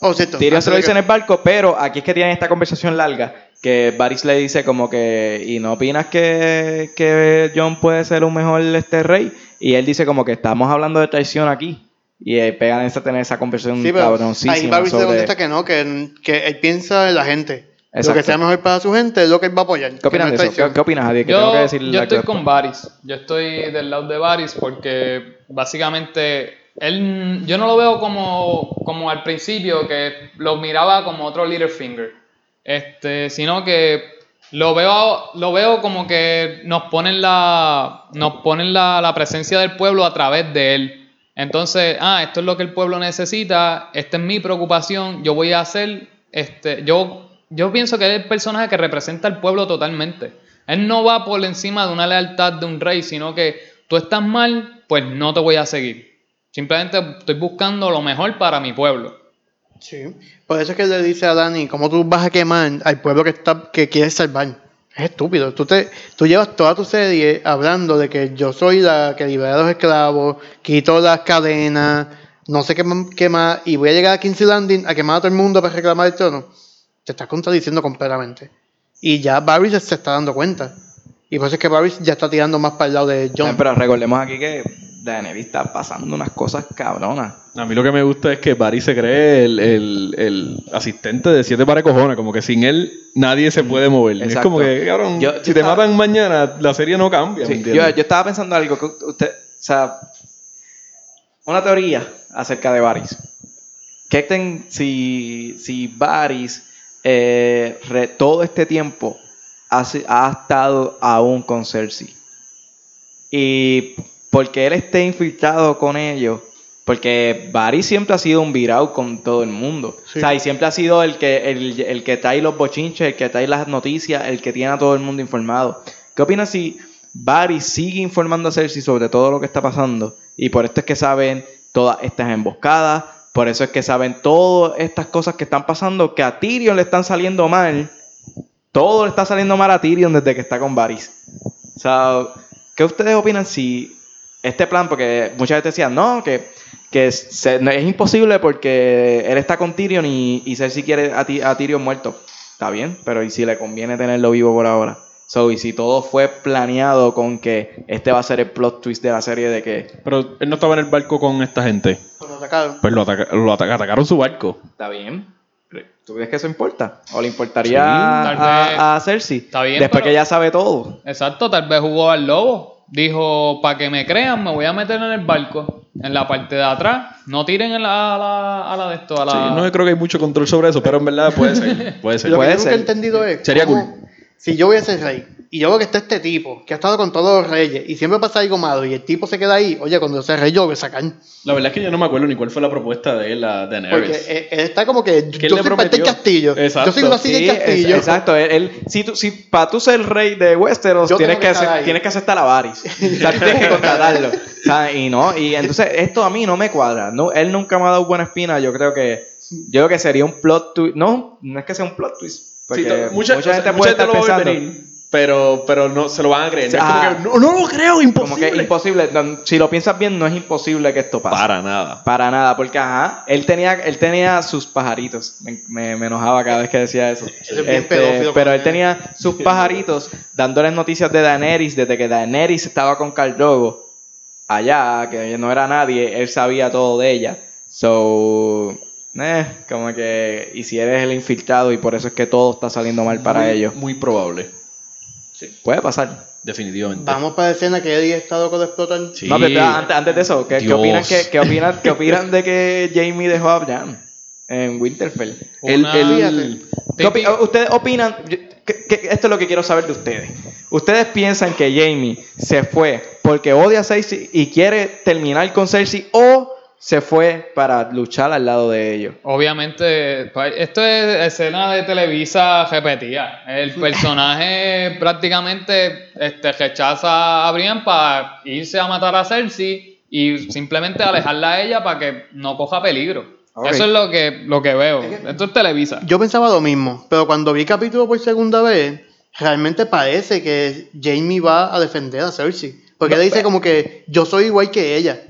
Oh, cierto. Tyrion se lo dice en el barco, pero aquí es que tienen esta conversación larga, que Varys le dice como que, ¿y no opinas que, que John puede ser un mejor este rey? Y él dice como que estamos hablando de traición aquí. Y eh, pegan esa, tener esa conversación Sí, pero cabroncísima ahí le sobre- contesta que no, que, que él piensa en la gente. Lo que sea mejor para su gente es lo que él va a apoyar. ¿Qué opinas de no es eso? ¿Qué, qué opinas, Javier? Que tengo que Yo, decir yo estoy con Varys. Yo estoy del lado de Varys porque básicamente él, yo no lo veo como, como al principio que lo miraba como otro Littlefinger, este, sino que lo veo, lo veo como que nos ponen la, nos ponen la, la presencia del pueblo a través de él. Entonces, ah, esto es lo que el pueblo necesita, esta es mi preocupación, yo voy a hacer, este, yo, yo pienso que es el personaje que representa al pueblo totalmente. Él no va por encima de una lealtad de un rey, sino que tú estás mal, pues no te voy a seguir. Simplemente estoy buscando lo mejor para mi pueblo. Sí. Por eso es que le dice a Dani, ¿cómo tú vas a quemar al pueblo que está que quieres salvar? Es estúpido. Tú, te, tú llevas toda tu serie hablando de que yo soy la que libera a los esclavos, quito las cadenas, no sé qué, más, y voy a llegar a King's Landing a quemar a todo el mundo para reclamar el trono. Te estás contradiciendo completamente. Y ya Varys se está dando cuenta. Y por eso es que Varys ya está tirando más para el lado de John. Pero recordemos aquí que Daenerys está pasando unas cosas cabronas. A mí lo que me gusta es que Barry se cree el, el- el asistente de siete pares cojones. Como que sin él nadie se puede mover. Es como que, cabrón, Yo- si te estaba- matan mañana, la serie no cambia. ¿me Sí, yo, estaba pensando algo que usted, o sea, una teoría acerca de Varys. ¿Qué ten, si, si Varys eh, re- todo este tiempo ha, ha estado aún con Cersei? Y porque él esté infiltrado con ellos, porque Varys siempre ha sido un virao con todo el mundo. Sí. O sea, y siempre ha sido el que, el, el que trae los bochinches, el que trae las noticias, el que tiene a todo el mundo informado. ¿Qué opinas si Varys sigue informando a Cersei sobre todo lo que está pasando? Y por esto es que saben todas estas emboscadas, por eso es que saben todas estas cosas que están pasando, que a Tyrion le están saliendo mal. Todo le está saliendo mal a Tyrion desde que está con Varys. O sea, ¿qué ustedes opinan si este plan, porque mucha gente decía, no, que, que se- no, es imposible porque él está con Tyrion y, y Cersei quiere a, Ti- a Tyrion muerto. Está bien, pero ¿y si le conviene tenerlo vivo por ahora? So, y si todo fue planeado con que este va a ser el plot twist de la serie de que Pero él no estaba en el barco con esta gente. Cuando atacaron. Pues lo, ataca- lo ataca- atacaron su barco. está bien. ¿Tú crees que eso importa? ¿O le importaría Sí, tal vez. a, a Cersei? Está bien, Después pero- que ya sabe todo. Exacto, tal vez jugó al lobo. Dijo, para que me crean, me voy a meter en el barco. en la parte de atrás. No tiren en la, a, la, a la de esto, a la... Sí, no creo que hay mucho control sobre eso, pero en verdad puede ser. Puede ser. Lo Puede que yo nunca ser. he entendido es. Sería cómo- Si yo voy a ser rey y yo veo que está este tipo que ha estado con todos los reyes y siempre pasa algo malo y el tipo se queda ahí, oye, cuando yo sea rey yo voy a sacar. La verdad es que yo no me acuerdo ni cuál fue la propuesta de él, la de Porque Daenerys. él, él está como que ¿Qué yo soy parte del prometió? castillo. Exacto. Yo soy la silla Sí, del es- castillo. exacto. Él, él- si tú, si para tú ser rey de Westeros, tienes que, hacer, tienes que hacer Talabaris. o sea, tienes que contratarlo. O sea, y no, y entonces esto a mí no me cuadra. No, él nunca me ha dado buena espina. Yo creo que, yo creo que sería un plot twist. No, no es que sea un plot twist. Porque Sí, mucha, mucha, o sea, gente mucha puede gente lo a pensando. Pero, pero no se lo van a creer. Como Ah. que, no, no lo creo, Como imposible. que imposible. No, Si lo piensas bien, no es imposible que esto pase. Para nada. Para nada, porque ajá, él tenía, él tenía sus pajaritos. Me, me- me enojaba cada vez que decía eso. es bien Este, pedófilo pero él tenía sus pajaritos dándoles noticias de Daenerys desde que Daenerys estaba con Khal Drogo allá, que no era nadie, él sabía todo de ella. So, eh, como que, y si eres el infiltrado y por eso es que todo está saliendo mal para Muy- ellos. Muy probable. Puede pasar. Definitivamente. Vamos para la escena que Eddie está loco de explotar. Sí. No, pero espera, antes, antes de eso, ¿qué, qué opinan, qué, qué opinan, qué opinan de que Jamie dejó a Bran en Winterfell? El- Una- el- ¿Qué opi- ¿Ustedes opinan? yo- que- que- esto es lo que quiero saber de ustedes. ¿Ustedes piensan que Jamie se fue porque odia a Cersei y quiere terminar con Cersei o se fue para luchar al lado de ellos? Obviamente, pues, esto es escena de Televisa repetida. El personaje prácticamente este, rechaza a Brian para irse a matar a Cersei y simplemente alejarla a ella para que no coja peligro. Eso es lo que, lo que veo. Esto es Televisa. Yo pensaba lo mismo, pero cuando vi el capítulo por segunda vez, realmente parece que Jamie va a defender a Cersei. Porque No, ella dice como que yo soy igual que ella.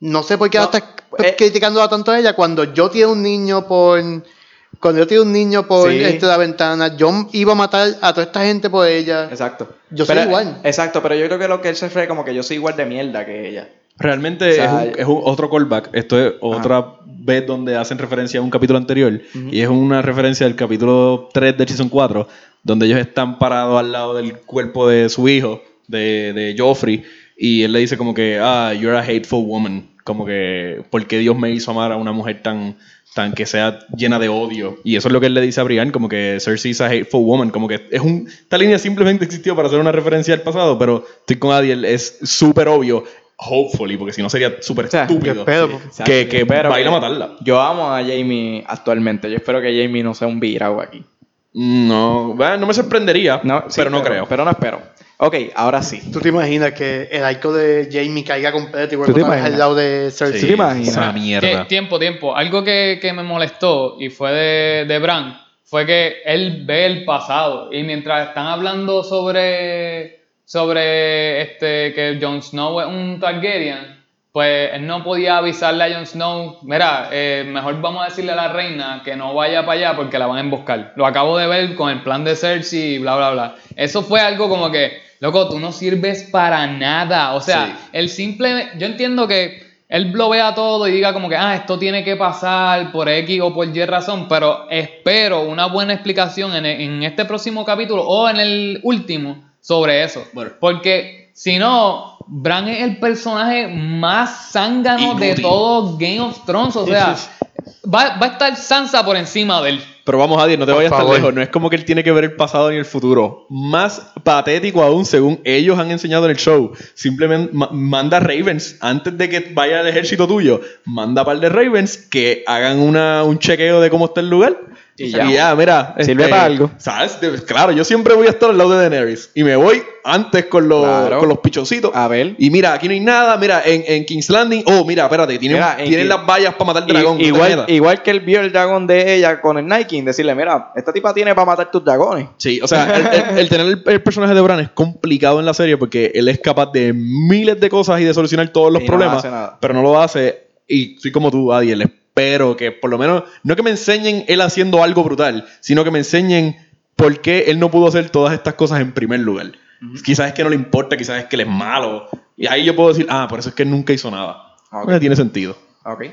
No sé por qué No, ahora está eh, criticándola tanto a ella cuando yo tiene un niño por... Cuando yo tiene un niño por Sí. este, la ventana, yo iba a matar a toda esta gente por ella. Exacto. Yo soy igual. Exacto, pero yo creo que lo que él se refiere como que yo soy igual de mierda que ella. Realmente O sea, es, un, es un- otro callback. Esto es otra vez donde hacen referencia a un capítulo anterior. Y es una referencia del capítulo 3 de Season 4, donde ellos están parados al lado del cuerpo de su hijo, de, de Joffrey. Y él le dice como que, ah, you're a hateful woman. Como que, ¿por qué Dios me hizo amar a una mujer tan, tan que sea llena de odio? Y eso es lo que él le dice a Brian, como que Cersei is a hateful woman. Como que es un... Esta línea simplemente existió para hacer una referencia al pasado, pero estoy con Adiel, es súper obvio. Hopefully, porque si no sería súper O sea, estúpido. qué pedo, Sí. Que, que Espero va a ir a matarla. Yo amo a Jamie actualmente. Yo espero que Jamie no sea un virao aquí. No, bueno, no me sorprendería, No, sí, pero no creo. Pero no espero. Ok, ahora sí. ¿Tú te imaginas que el arco de Jamie caiga completo y ¿Tú vuelva al lado de Cersei? Sí. te imaginas? Esa mierda. Tie- tiempo, tiempo. Algo que, que me molestó y fue de, de Bran fue que él ve el pasado y mientras están hablando sobre sobre este que Jon Snow es un Targaryen, pues él no podía avisarle a Jon Snow, mira, eh, mejor vamos a decirle a la reina que no vaya para allá porque la van a emboscar. Lo acabo de ver con el plan de Cersei y bla, bla, bla. Eso fue algo como que, loco, tú no sirves para nada. O sea, Sí. el simple, yo entiendo que él lo vea todo y diga como que, ah, esto tiene que pasar por X o por Y razón, pero espero una buena explicación en, en este próximo capítulo o en el último sobre eso. Bueno. Porque si no, Bran es el personaje más zángano de todo Game of Thrones. O sea, va, va a estar Sansa por encima de él. Pero vamos a decir, no te Por vayas tan lejos. No es como que él tiene que ver el pasado ni el futuro. Más patético aún, según ellos han enseñado en el show. Simplemente ma- manda Ravens antes de que vaya el ejército tuyo. Manda par de Ravens que hagan una, un chequeo de cómo está el lugar. Y Y ya. mira. este, Sirve para algo. ¿Sabes? De- Claro, yo siempre voy a estar al lado de Daenerys. Y me voy antes con los, Claro. con los pichoncitos. A ver. Y mira, aquí no hay nada. Mira, en, en King's Landing. Oh, mira, espérate. Tienen, Mira, tienen las vallas para matar Y- dragón. no igual, igual que él vio el dragón de ella con el Nike, decirle, mira, esta tipa tiene para matar tus dragones. Sí, o sea, el, el- el tener el, el personaje de Bran es complicado en la serie porque él es capaz de miles de cosas y de solucionar todos los Y no problemas, hace nada. pero no lo hace. Y soy como tú, Adiel, espero que por lo menos, no que me enseñen él haciendo algo brutal, sino que me enseñen por qué él no pudo hacer todas estas cosas en primer lugar. Quizás es que no le importa, quizás es que él es malo. Y ahí yo puedo decir, ah, por eso es que él nunca hizo nada. Ok. No tiene sentido. Ok.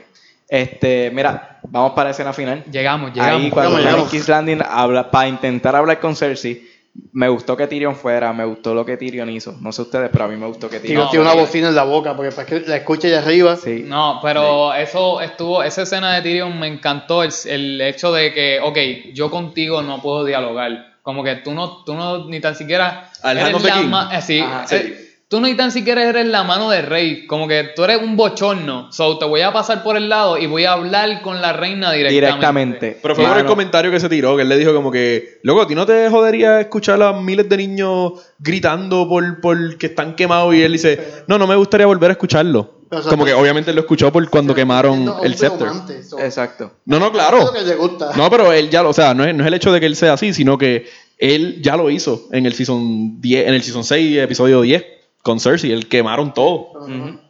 Este, mira, vamos para la escena final. Llegamos, llegamos. Ahí cuando Llegamos, llegamos. King's Landing habla, para intentar hablar con Cersei, Me gustó que Tyrion fuera, me gustó lo que Tyrion hizo. No sé ustedes, pero a mí me gustó que Tyrion Tío, No, tiene una bocina en la boca, porque para que la escuche allá arriba. Sí. No, pero eso estuvo, esa escena de Tyrion me encantó, el, el hecho de que, ok, yo contigo no puedo dialogar. Como que tú no, tú no ni tan siquiera Al eres la King. ma- eh, sí, Ajá, eh, sí. Tú no ni tan siquiera eres la mano del rey. Como que tú eres un bochorno. So te voy a pasar por el lado y voy a hablar con la reina directamente. Directamente. Pero fue por el comentario que se tiró, que él le dijo como que, loco, ¿a ti no te jodería escuchar a miles de niños gritando por, por que están quemados? Y él dice, no, no me gustaría volver a escucharlo. Pero, o sea, como que obviamente lo escuchó por cuando quemaron el scepter. so- Exacto. No, no, claro. que gusta. No, pero él ya lo, o sea, no es, no es el hecho de que él sea así, sino que él ya lo hizo en el season 10, en el season 6, episodio 10, con Cersei, él quemaron todo.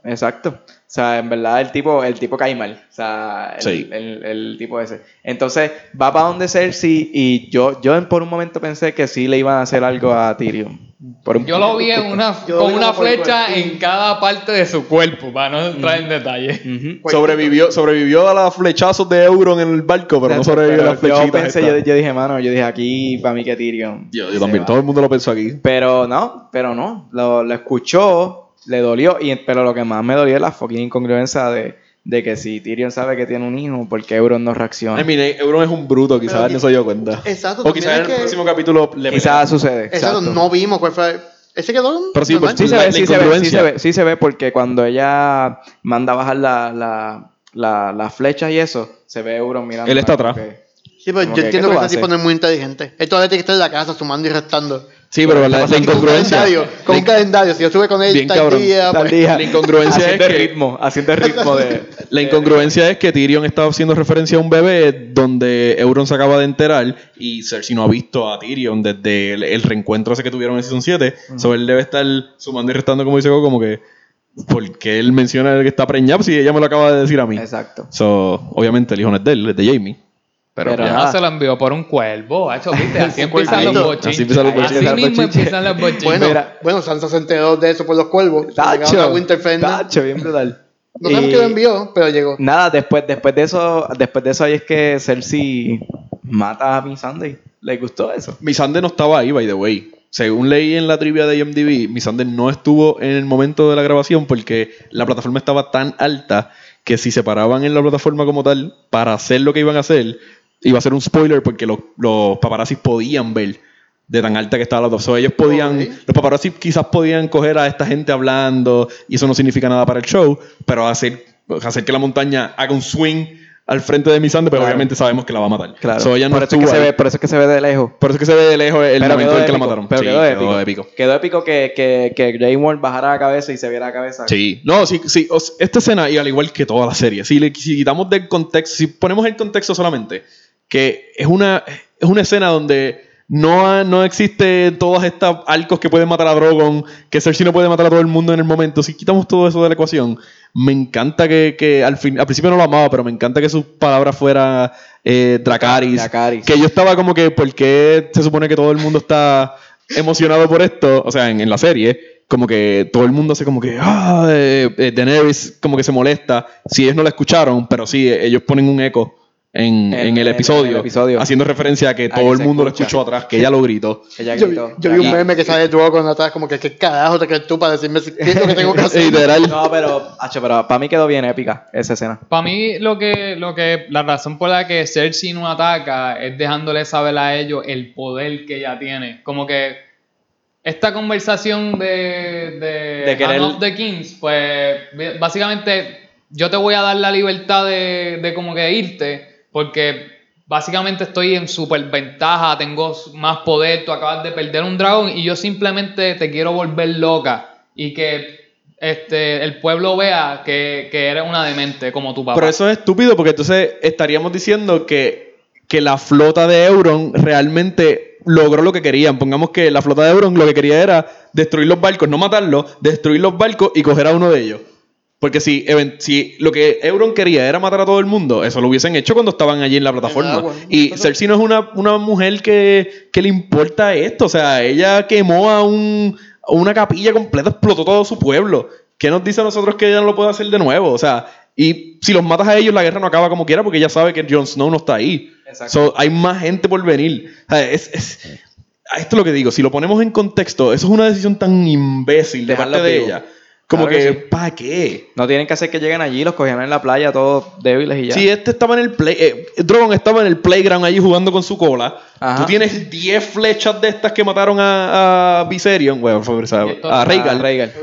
Exacto. O sea, en verdad el tipo, el tipo cae mal. O sea, el, Sí. el- el tipo ese. Entonces, va para donde Cersei y yo, yo por un momento pensé que sí le iban a hacer algo a Tyrion. Por un- Yo lo vi en una, Yo con una flecha cuerpo. en cada parte de su cuerpo, para no entrar en detalle. Pues- Sobrevivió, sobrevivió a los flechazos de Euron en el barco, pero no sobrevivió a las flechitas. Yo pensé, yo, yo dije, mano, yo dije aquí para mí que Tyrion. Yo, también, va. todo el mundo lo pensó aquí. Pero no, pero no. Lo, lo escuchó, le dolió. Y, pero lo que más me dolió es la fucking incongruencia de, de que si Tyrion sabe que tiene un hijo, ¿por qué Euron no reacciona? Eh, Euron es un bruto, quizás no se dio cuenta. Exacto, O quizás en el que- próximo capítulo le Quizás sucede. Exacto, exacto. no vimos cuál fue. Ese quedó. Pero sí, pues, Sí se ve, sí se ve, sí se ve, sí se ve porque cuando ella manda a bajar la, la, la- las flechas y eso, se ve Euron mirando. Él está atrás. Sí, pero Como yo que, entiendo ¿qué que tú este tipo no es muy inteligente. Él todavía tiene que estar en la casa sumando y restando. Sí, pero la, la incongruencia. con un calendario. Si yo estuve con él Bien tal cabrón, día, Tal pues, día. La incongruencia haciendo es que- ritmo, haciendo el ritmo de. La incongruencia es que Tyrion está haciendo referencia a un bebé donde Euron se acaba de enterar y Cersei no ha visto a Tyrion desde el, el reencuentro ese que tuvieron en Season 7. So él debe estar sumando y restando, como dice Goku, como que. Porque él menciona que está preñado si ella me lo acaba de decir a mí. Exacto. So, obviamente el hijo no es de él, es de Jamie. Pero, Pero ya. se lo envió por un cuervo, ¿viste? Así empiezan los bochinches. así empiezan los Así bochinches. mismo empiezan los bochinches. Bueno, Mira. bueno, Sansa se enteró de eso por los cuervos. Llegaron a Tacho. Winterfell. No Tacho, bien brutal. sabemos Y- quién lo envió, pero llegó. Nada, después, después de eso, después de eso ahí es que Cersei mata a Miss Sunday. ¿Le gustó eso? Missandei no estaba ahí, by the way. Según leí en la trivia de IMDb, Missandei no estuvo en el momento de la grabación porque la plataforma estaba tan alta que si se paraban en la plataforma como tal para hacer lo que iban a hacer, iba a ser un spoiler porque los, los paparazzis podían ver de tan alta que estaba la. So, ellos podían, los paparazzis quizás podían coger a esta gente hablando y eso no significa nada para el show, pero hacer, hacer que la montaña haga un swing al frente de Missandei, pero Claro. obviamente sabemos que la va a matar. Claro. So, ella no por, eso es que se ve, por eso es que se ve de lejos. Por eso es que se ve de lejos el Pero momento quedó en que la mataron. Pero Sí, quedó, épico. épico. Quedó épico que, que, que Grey Worm bajara la cabeza y se viera la cabeza. Sí, no, sí, sí. esta escena, y al igual que toda la serie, si, le, si quitamos del contexto, si ponemos el contexto solamente, que es una, es una escena donde no, ha- no existe todos estos arcos que pueden matar a Drogon, que Cersei no puede matar a todo el mundo en el momento. Si quitamos todo eso de la ecuación, me encanta que, que al, fin, al principio no lo amaba, pero me encanta que sus palabras fueran eh, Dracarys. Dracarys. Que yo estaba como que, ¿por qué se supone que todo el mundo está emocionado por esto? O sea, en, en la serie, como que todo el mundo hace como que, ah, eh, eh, Daenerys como que se molesta. Si ellos no la escucharon, pero sí, ellos ponen un eco en, En- en el, episodio, el episodio. haciendo referencia a que A todo que el mundo escucha. lo escuchó atrás, que ella lo gritó. Ella Yo, gritó. yo vi un meme que sale de Drogon atrás, como que, ¿qué carajo te crees tú para decirme si- qué es lo que tengo que hacer? Literal. No, pero, hacho, pero para mí quedó bien épica esa escena. Para mí, lo que, lo que, la razón por la que Cersei no ataca es dejándole saber a ellos el poder que ella tiene. Como que esta conversación de, de, De querer- Hand of the Kings, pues básicamente yo te voy a dar la libertad de, de como que irte, porque básicamente estoy en superventaja, tengo más poder, tú acabas de perder un dragón y yo simplemente te quiero volver loca y que este, el pueblo vea que, que eres una demente como tu papá. Pero eso es estúpido porque entonces estaríamos diciendo que, que la flota de Euron realmente logró lo que querían. Pongamos que la flota de Euron lo que quería era destruir los barcos, no matarlos, destruir los barcos y coger a uno de ellos. Porque si, lo que Euron quería era matar a todo el mundo, eso lo hubiesen hecho cuando estaban allí en la plataforma. agua. Y Cersei no es una, una mujer que, que le importa esto. O sea, ella quemó a, un, a una capilla completa, explotó todo su pueblo. ¿Qué nos dice a nosotros que ella no lo puede hacer de nuevo? O sea, y si los matas a ellos, la guerra no acaba como quiera porque ella sabe que Jon Snow no está ahí. Exacto. So, hay más gente por venir. O sea, es- es- esto es lo que digo, si lo ponemos en contexto, eso es una decisión tan imbécil de parte de ella. Como Claro que, que sí. ¿para qué? No tienen que hacer que lleguen allí, los cogían en la playa todos débiles y ya. Si este estaba en el play, eh, Drogon estaba en el playground allí jugando con su cola. Ajá. Tú tienes 10 flechas de estas que mataron a, a Viserion, bueno, fue- o sea, Y esto- a Ah, Rhaegal. Rhaegal.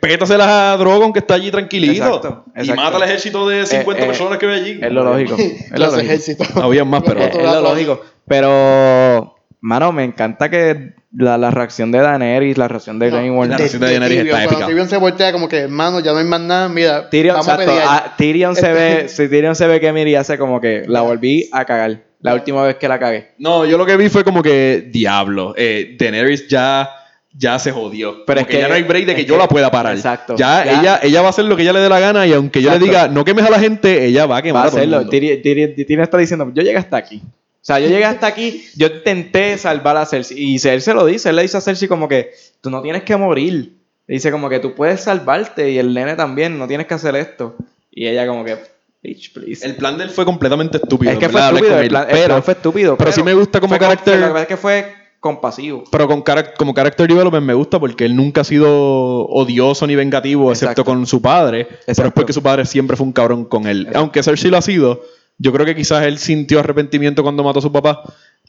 Pétaselas a Drogon que está allí tranquilito. Exacto, Y mata al ejército de 50 Eh, eh, personas que ve allí. Es lo lógico. Es lo lógico. Habían más, pero- Es, es lo lógico. Pero, mano, me encanta que la, la reacción de Daenerys, la reacción de No, la reacción de de Daenerys está cuando épica. Tyrion se voltea como que, hermano, ya no hay más nada, mira, Tyrion, vamos a exacto, pelear. ah, Tyrion se ve, si Tyrion se ve que Miri hace como que la volví a cagar. La última vez que la cagué. No, yo lo que vi fue como que, diablo, eh, Daenerys ya, ya se jodió. Pero Como es que, que- ya no hay break de que yo que- la pueda parar. exacto. Ya, Ya. Ella, ella va a hacer lo que ella le dé la gana y aunque yo le diga, no quemes a la gente, ella va a Va quemar a a hacerlo. está diciendo, yo llegué hasta aquí. O sea, yo llegué hasta aquí, yo intenté salvar a Cersei. Y se lo dice, él le dice a Cersei como que, tú no tienes que morir. Le dice como que tú puedes salvarte y el nene también, no tienes que hacer esto. Y ella como que, bitch, please. El plan de él fue completamente estúpido. es que fue estúpido, el plan, el pero, plan fue estúpido. pero sí me gusta como carácter- La verdad es que fue compasivo. pero con carac- como character development me gusta porque él nunca ha sido odioso ni vengativo, excepto Exacto. con su padre. Pero es Exacto. porque su padre siempre fue un cabrón con él. Exacto. Aunque Cersei lo ha sido, yo creo que quizás él sintió arrepentimiento cuando mató a su papá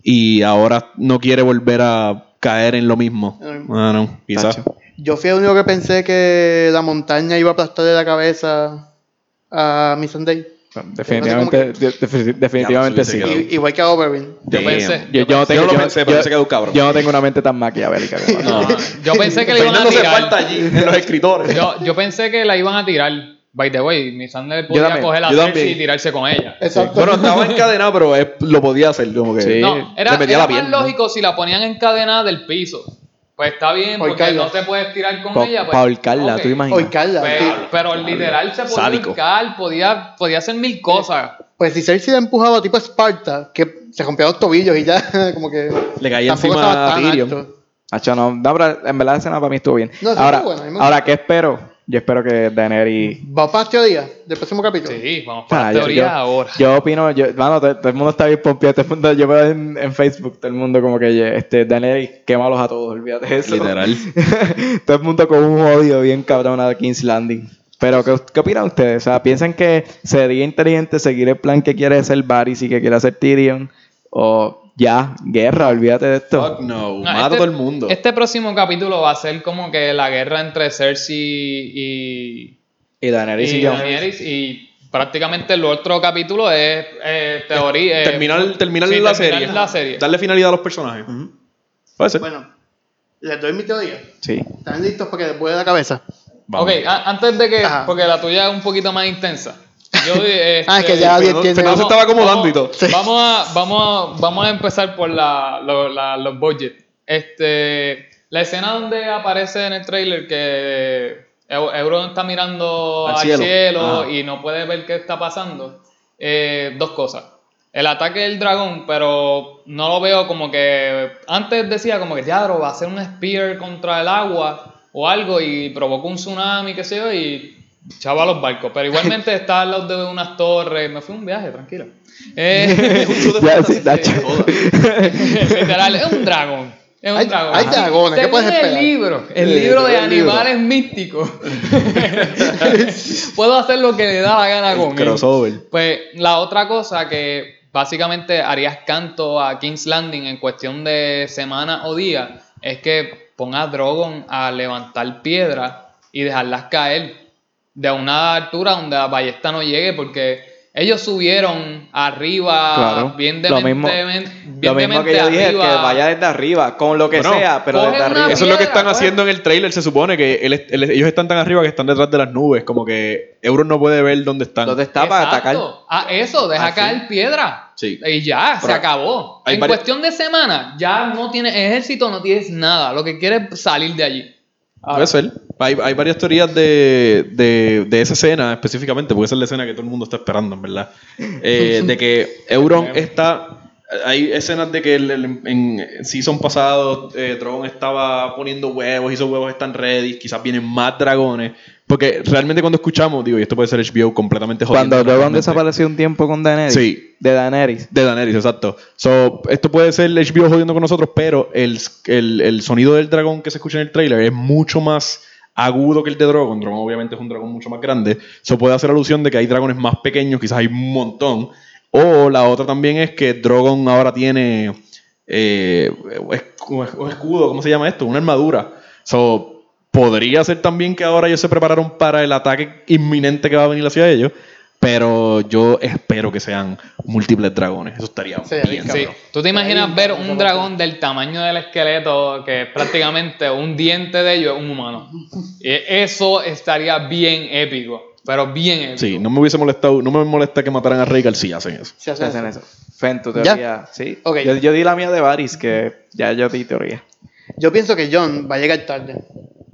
y ahora no quiere volver a caer en lo mismo. Ah, no, quizás. Tacho. Yo fui el único que pensé que la montaña iba a aplastarle la cabeza a. Definitivamente, de- de- definitivamente Ya, sí. Igual que a Oberyn. Yo pensé, Yo, yo no tengo, Yo lo yo- pensé, yo- cabrón. yo no tengo una mente tan maquiavélica. como- No. yo pensé que le iban a tirar. falta allí en los escritores. Yo, yo pensé que la iban a tirar. By the way, mi Sander podía también, coger a yo Cersei también. y tirarse con ella. Exacto. Bueno, estaba encadenado, pero es- lo podía hacer. Como que Sí. No, era, le metía era la más lógico si la ponían encadenada del piso. Pues está bien, porque no te puedes tirar con Pa- ella. Pues, pa' ahorcarla, tú imaginas. Pues, sí. pero literal se podía ahorcar, podía, podía hacer mil cosas. Pues si Cersei la empujaba tipo Esparta, que se rompió los tobillos y ya, como que. Le caía encima a Tyrion. Hacho, no, no, pero en verdad la escena para mí estuvo bien. No, ahora. ¿qué espero? Yo espero que Daenerys... ¿Va para las teorías del próximo capítulo? Sí, vamos para Ah, la yo- teoría yo, ahora. Yo opino, yo, mano, todo, todo el mundo está bien pompeado, todo el mundo, yo veo en, en Facebook, todo el mundo como que, este, Daenerys, quémalos a todos, olvídate de eso. Literal. todo el mundo con un odio bien cabrón a King's Landing. Pero, ¿qué, ¿qué opinan ustedes? O sea, ¿piensan que sería inteligente seguir el plan que quiere hacer Varys y que quiere hacer Tyrion? O ya, guerra, olvídate de esto. Fuck no. No, Mata a este- todo el mundo. Este próximo capítulo va a ser como que la guerra entre Cersei y, Y Daenerys y, y. Daenerys y prácticamente el otro capítulo es eh, teoría. eh, terminar terminar sí, la, terminar serie. la serie. Darle finalidad a los personajes. Puede ser. Bueno, les doy mi teoría. Sí. ¿Están listos para que les vuele la cabeza? Vamos. Ok, antes de que, Ajá. porque la tuya es un poquito más intensa. Yo, este, Ah, es que ya Fernando- tiene- Fernando se estaba acomodando y todo. Sí. Vamos a, vamos, a, vamos a empezar por la, lo- la- los budgets. Este, la escena donde aparece en el trailer que Eu- Euron está mirando Al al, cielo. cielo, Ajá. y no puede ver qué está pasando. Eh, dos cosas. El ataque del dragón, pero no lo veo como que. Antes decía como que ya, va a ser un spear contra el agua o algo y provocó un tsunami, qué sé yo, y chava los barcos. Pero igualmente está al lado de unas torres. Me fui a un viaje, tranquilo. Eh, Ya, sí, Nacho. Literal, es un dragón. Es un Hay- dragón. hay dragones, ¿qué puedes esperar? el libro, el Sí, libro de libro. animales místicos. Puedo hacer lo que le da la gana con El él. crossover. Pues la otra cosa que básicamente harías canto a King's Landing en cuestión de semana o día es que ponga a Drogon a levantar piedras y dejarlas caer de una altura donde la ballesta no llegue porque ellos subieron arriba Claro. bien Lo mismo- dementemente Lo mismo que yo dije, que vaya desde arriba, con lo que Bueno, sea, pero desde arriba. Eso es lo que están haciendo en el trailer. Se supone que él- él- ellos están tan arriba que están detrás de las nubes. Como que Euron no puede ver dónde están. ¿Dónde está para atacar? Ah, eso, deja Ah, caer piedra. Sí. Y ya, se acabó. En cuestión de semana, ya no tienes ejército, no tienes nada. Lo que quieres es salir de allí. Ahora, Puede ser. Hay, hay varias teorías de, de, de esa escena específicamente, porque esa es la escena que todo el mundo está esperando, en verdad. Eh, de que Euron está. Hay escenas de que el- el- en season pasado eh, Drogon estaba poniendo huevos y esos huevos están ready. Quizás vienen más dragones. Porque realmente cuando escuchamos, digo, y esto puede ser HBO completamente jodiendo. Cuando Drogon desapareció un tiempo con Daenerys. Sí. De Daenerys. De Daenerys, exacto. So, esto puede ser HBO jodiendo con nosotros, pero el, el- el sonido del dragón que se escucha en el trailer es mucho más agudo que el de Drogon. Drogon obviamente es un dragón mucho más grande. Eso puede hacer alusión de que hay dragones más pequeños, quizás hay un montón. O la otra también es que Drogon ahora tiene eh, un escudo, ¿cómo se llama esto? Una armadura. So, podría ser también que ahora ellos se prepararon para el ataque inminente que va a venir hacia ellos. Pero yo espero que sean múltiples dragones. Eso estaría Sí, bien. Sí. ¿Tú te imaginas ver un dragón del tamaño del esqueleto, que es prácticamente un diente de ellos, es un humano? Y eso estaría bien épico, pero bien épico. Sí, no me hubiese molestado, no me molesta que mataran a Rey si hacen eso. Se hace Hacen eso. eso. Fen, tu ¿Ya? teoría. Sí. Ok. Yo, yo di la mía de Varys, que ya yo di teoría. Yo pienso que John va a llegar tarde.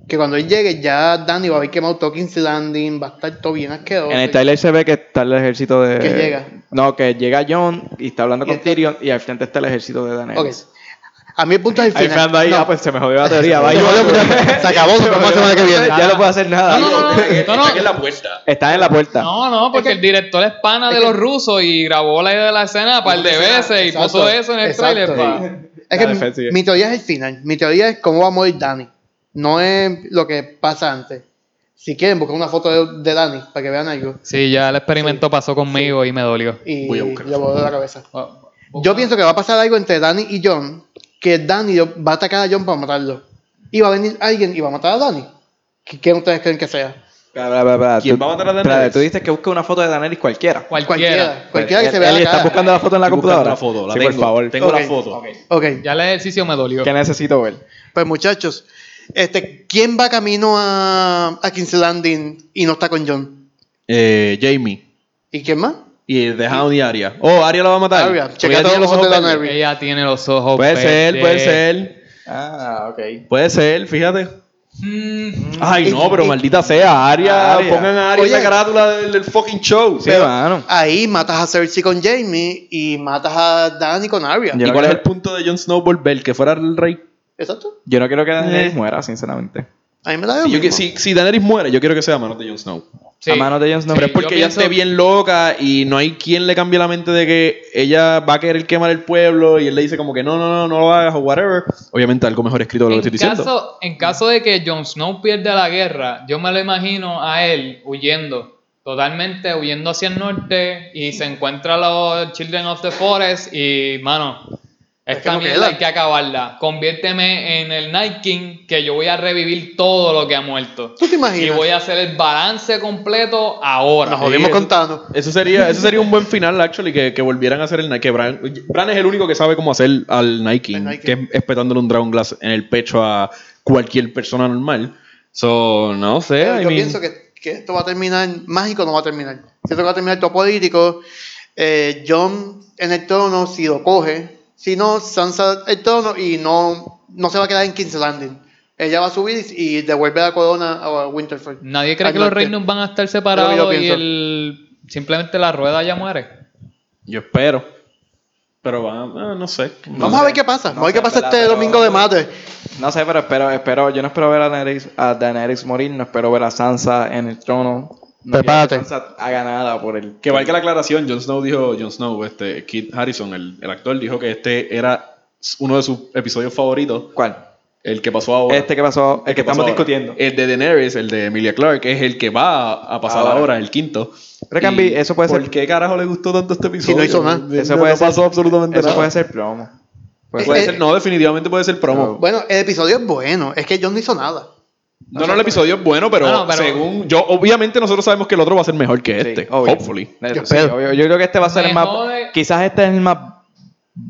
Que cuando él llegue ya Danny va a haber quemado todo King's Landing, va a estar todo bien asqueroso. En el trailer se ve que está el ejército de. Que llega. No, que llega John y está hablando Y con está- Tyrion y al frente está el ejército de Ok. Daenerys. A mí el punto es el Ahí final. Fernando ahí, No. ah, pues se me jodió la teoría. va, Se se acabó, vemos la semana que viene. Ya no puedo hacer nada. No, no, no, no, no, no. la puerta. Está en la puerta. No, no, porque Es que- el director es pana de los rusos y grabó la, la escena un par de veces y puso eso en el exacto. trailer. Es que mi teoría es el final. Mi teoría es cómo va a morir Danny. No es lo que pasa antes. Si quieren, buscar una foto de, de Danny para que vean algo. Sí, ya el experimento pasó conmigo y me dolió. Y Voy a buscar le voló la cabeza. Oh, Yo pienso que va a pasar algo entre Danny y John. Que Danny va a atacar a John para matarlo. Y va a venir alguien y va a matar a Danny. ¿Qué- ¿Quién ustedes creen que sea? Bla. ¿Quién Tú- va a matar a Daenerys? tú dices que busque una foto de Daenerys cualquiera. Cualquiera. Cualquiera que Él- se vea buscando la foto en la computadora. la foto, la sí, tengo. por favor. Tengo la foto. Ok. Ya el ejercicio me dolió. ¿Qué necesito ver? Pues muchachos, este, ¿quién va camino a, a King's Landing y no está con John? Eh, Jamie. ¿Y quién más? Y The Hound y Arya. Oh, Arya la va a matar. Arya. Porque Checa ella todos tiene los ojos de. Daenerys. Ella tiene los ojos Puede ser, puede ser. Ah, ok. Puede ser, fíjate. Mm, Ay, no, pero maldita sea, Arya, Arya. pongan a Arya en Oye. la carátula del, del fucking show. Sí, mano. Ahí matas a Cersei con Jamie y matas a Dany con Arya. Yo ¿Y cuál es el punto de Jon Snow volver? Que fuera el rey. Exacto. Yo no quiero que Daenerys Eh. muera, sinceramente. A mí me da Si, yo que- si, si Daenerys muere, yo quiero que sea a manos de Jon Snow. sí. A manos de Jon Snow. Pero es porque ella pienso- esté bien loca y no hay quien le cambie la mente de que ella va a querer quemar el pueblo y él le dice como que no, no, no, no lo hagas o whatever. Obviamente algo mejor escrito de lo que En estoy diciendo. caso, en caso de que Jon Snow pierda la guerra, yo me lo imagino a él huyendo, totalmente huyendo hacia el norte y se encuentra a los Children of the Forest y, mano, Es que esta no mierda queda. hay que acabarla. Conviérteme en el Night King que yo voy a revivir todo lo que ha muerto. ¿Tú te Y imaginas? voy a hacer el balance completo ahora. Nos jodimos Sí, con eso- sería, eso sería un buen final, actually, que, que volvieran a hacer el Night. Que Bran, Bran es el único que sabe cómo hacer al Night King, que es espetándole un Dragon Glass en el pecho a cualquier persona normal. So, no sé. Pero I yo mean, pienso que, que esto va a terminar, mágico no va a terminar. Siento que va a terminar todo político. Eh, John en el trono, si lo coge. Si no, Sansa el trono y no, no se va a quedar en King's Landing. Ella va a subir y devuelve la corona a Winterfell. Nadie cree que los reinos van a estar separados y el simplemente la rueda ya muere. Yo espero. Pero va, ah, no sé. Vamos a ver qué pasa. Vamos a ver qué pasa ¿verdad? este Pero- domingo de madre. No sé, pero espero, espero, yo no espero ver a Daenerys, a Daenerys morir, no espero ver a Sansa en el trono. No Prepárate. que haga nada por el... Que valga la aclaración, Jon Snow dijo, Jon Snow, este, Kit Harrison, el, el actor, dijo que este era uno de sus episodios favoritos, ¿Cuál? el que pasó ahora. Este que pasó, el que pasó estamos ahora. discutiendo. El de Daenerys, el de Emilia Clarke, es el que va a, pasar Ahora. ahora, el quinto. Pero, Cambi, Y eso puede ser- ¿Por qué carajo le gustó tanto este episodio? no hizo nada. Eso no, puede no ser- pasó absolutamente Eso nada. puede ser promo. Puede Puede Eh, ser, no, definitivamente puede ser promo. Bueno, el episodio es bueno. Es que John no hizo nada. No, no, el episodio es bueno, pero, no, pero- según yo, obviamente nosotros sabemos que el otro va a ser mejor que Sí, este. obvio. hopefully. Yo sí, espero. obvio. Yo creo que este va a ser el más. jode- Quizás este es el más.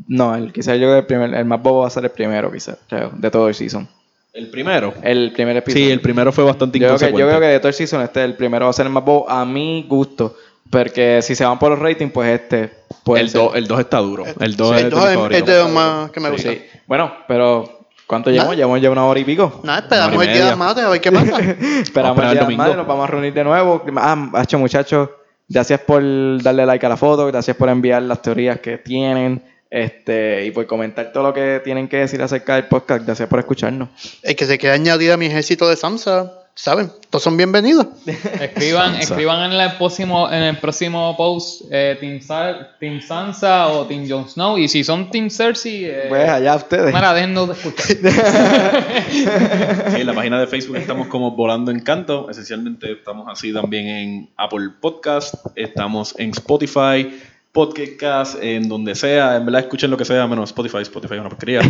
No, el, quizás yo creo que el, primer, el más bobo va a ser el primero, quizás, creo, de todo el season. El primero. El primer episodio. Sí, el primero fue bastante yo creo, que, inconsecuente. yo creo que de todo el season, este el primero va a ser el más bobo a mi gusto. Porque si se van por los ratings, pues este puede el ser. 2 el dos está duro. El 2 Sí, es el de dos es- es de los más que me gusta. sí. Bueno, pero ¿cuánto llevamos? Llevamos ya una hora y pico. Nada, esperamos el día de media. la madre a ver qué pasa. Esperamos el día domingo. madre, nos vamos a reunir de nuevo. Ah, hacho, muchachos, gracias por darle like a la foto, gracias por enviar las teorías que tienen este y por comentar todo lo que tienen que decir acerca del podcast. Gracias por escucharnos. el que se quiera añadir a mi ejército de Sansa, ¿saben? Todos son bienvenidos. Escriban, escriban en el próximo, en el próximo post eh, Team, Sa- Team Sansa o Team Jon Snow. Y si son Team Cersei, eh, Pues allá ustedes. mira, déjennos de escuchar. Sí, en la página de Facebook estamos como Volando en Canto. Esencialmente estamos así también en Apple Podcast, estamos en Spotify, Podcast, en donde sea. En verdad, escuchen lo que sea, menos Spotify. Spotify es una porquería.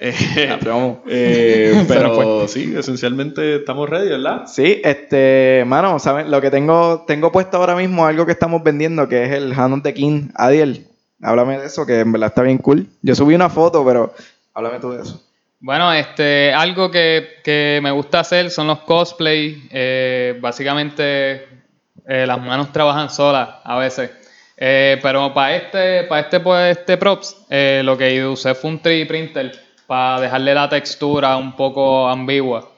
Eh, Ah, eh, pero Pero sí, esencialmente estamos ready, ¿verdad? Sí, este, mano, ¿saben? Lo que tengo, tengo puesto ahora mismo, algo que estamos vendiendo, que es el Hand of the King. Adiel, háblame de eso, que en verdad está bien cool. Yo subí una foto, pero háblame tú de eso. Bueno, este, algo que, que me gusta hacer son los cosplay. Eh, básicamente, eh, las manos trabajan solas a veces. Eh, pero para este, para este, pues, este props, eh, lo que usé fue un 3D printer para dejarle la textura un poco ambigua.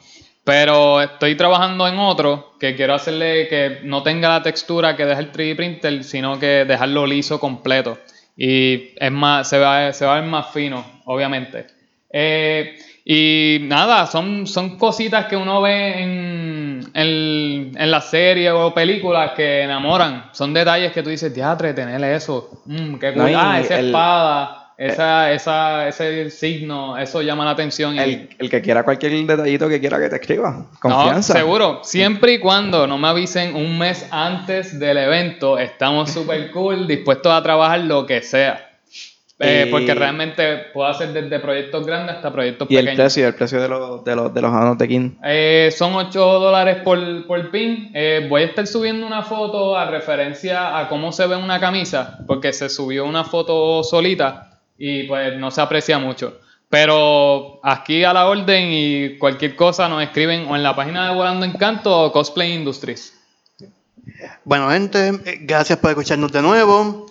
Pero estoy trabajando en otro que quiero hacerle que no tenga la textura que deja el 3D printer, sino que dejarlo liso completo. Y es más, se va, se va a ver más fino, obviamente. Eh, y nada, son, son cositas que uno ve en, en, en las series o películas que enamoran. Son detalles que tú dices, teatre, tener eso. Mm, qué. No, ah, esa el- espada, esa, esa, ese signo, eso llama la atención. y- El, el que quiera cualquier detallito que quiera que te escriba. no, Confianza. seguro. Siempre y cuando no me avisen un mes antes del evento, estamos súper cool, dispuestos a trabajar lo que sea. Eh, Y- Porque realmente puedo hacer desde proyectos grandes hasta proyectos Y el pequeños. precio, el precio de los, de los, de los of the King. Eh, son 8 dólares por, por pin. Eh, voy a estar subiendo una foto a referencia a cómo se ve una camisa, porque se subió una foto solita y pues no se aprecia mucho. Pero aquí a la orden y cualquier cosa nos escriben o en la página de Volando Encanto o Cosplay Industries. Bueno, gente, gracias por escucharnos de nuevo.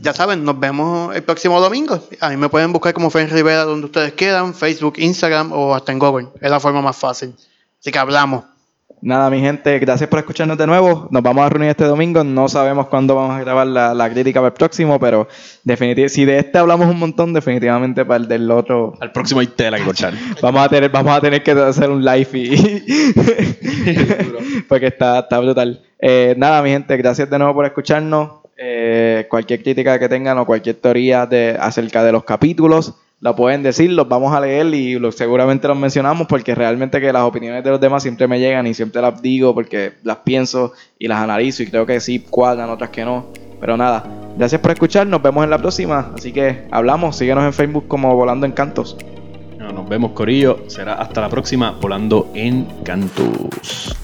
Ya saben, nos vemos el próximo domingo. A mí me pueden buscar como Fen Rivera donde ustedes quieran, Facebook, Instagram o hasta en Google. Es la forma más fácil. Así que hablamos. Nada, mi gente, gracias por escucharnos de nuevo. Nos vamos a reunir este domingo. No sabemos cuándo vamos a grabar la, la crítica para el próximo, pero definitivamente, si de este hablamos un montón, definitivamente para el del otro Al próximo hay tela que cortar. vamos a tener, vamos a tener que hacer un live y porque está, está brutal. Eh, nada, mi gente, gracias de nuevo por escucharnos. Eh, cualquier crítica que tengan o cualquier teoría de, acerca de los capítulos, la pueden decir, los vamos a leer y seguramente los mencionamos porque realmente que las opiniones de los demás siempre me llegan y siempre las digo porque las pienso y las analizo y creo que sí cuadran, otras que no. Pero nada, gracias por escuchar, nos vemos en la próxima. Así que hablamos, síguenos en Facebook como Volando Encantos. Nos vemos, Corillo. Será hasta la próxima, volando en cantos.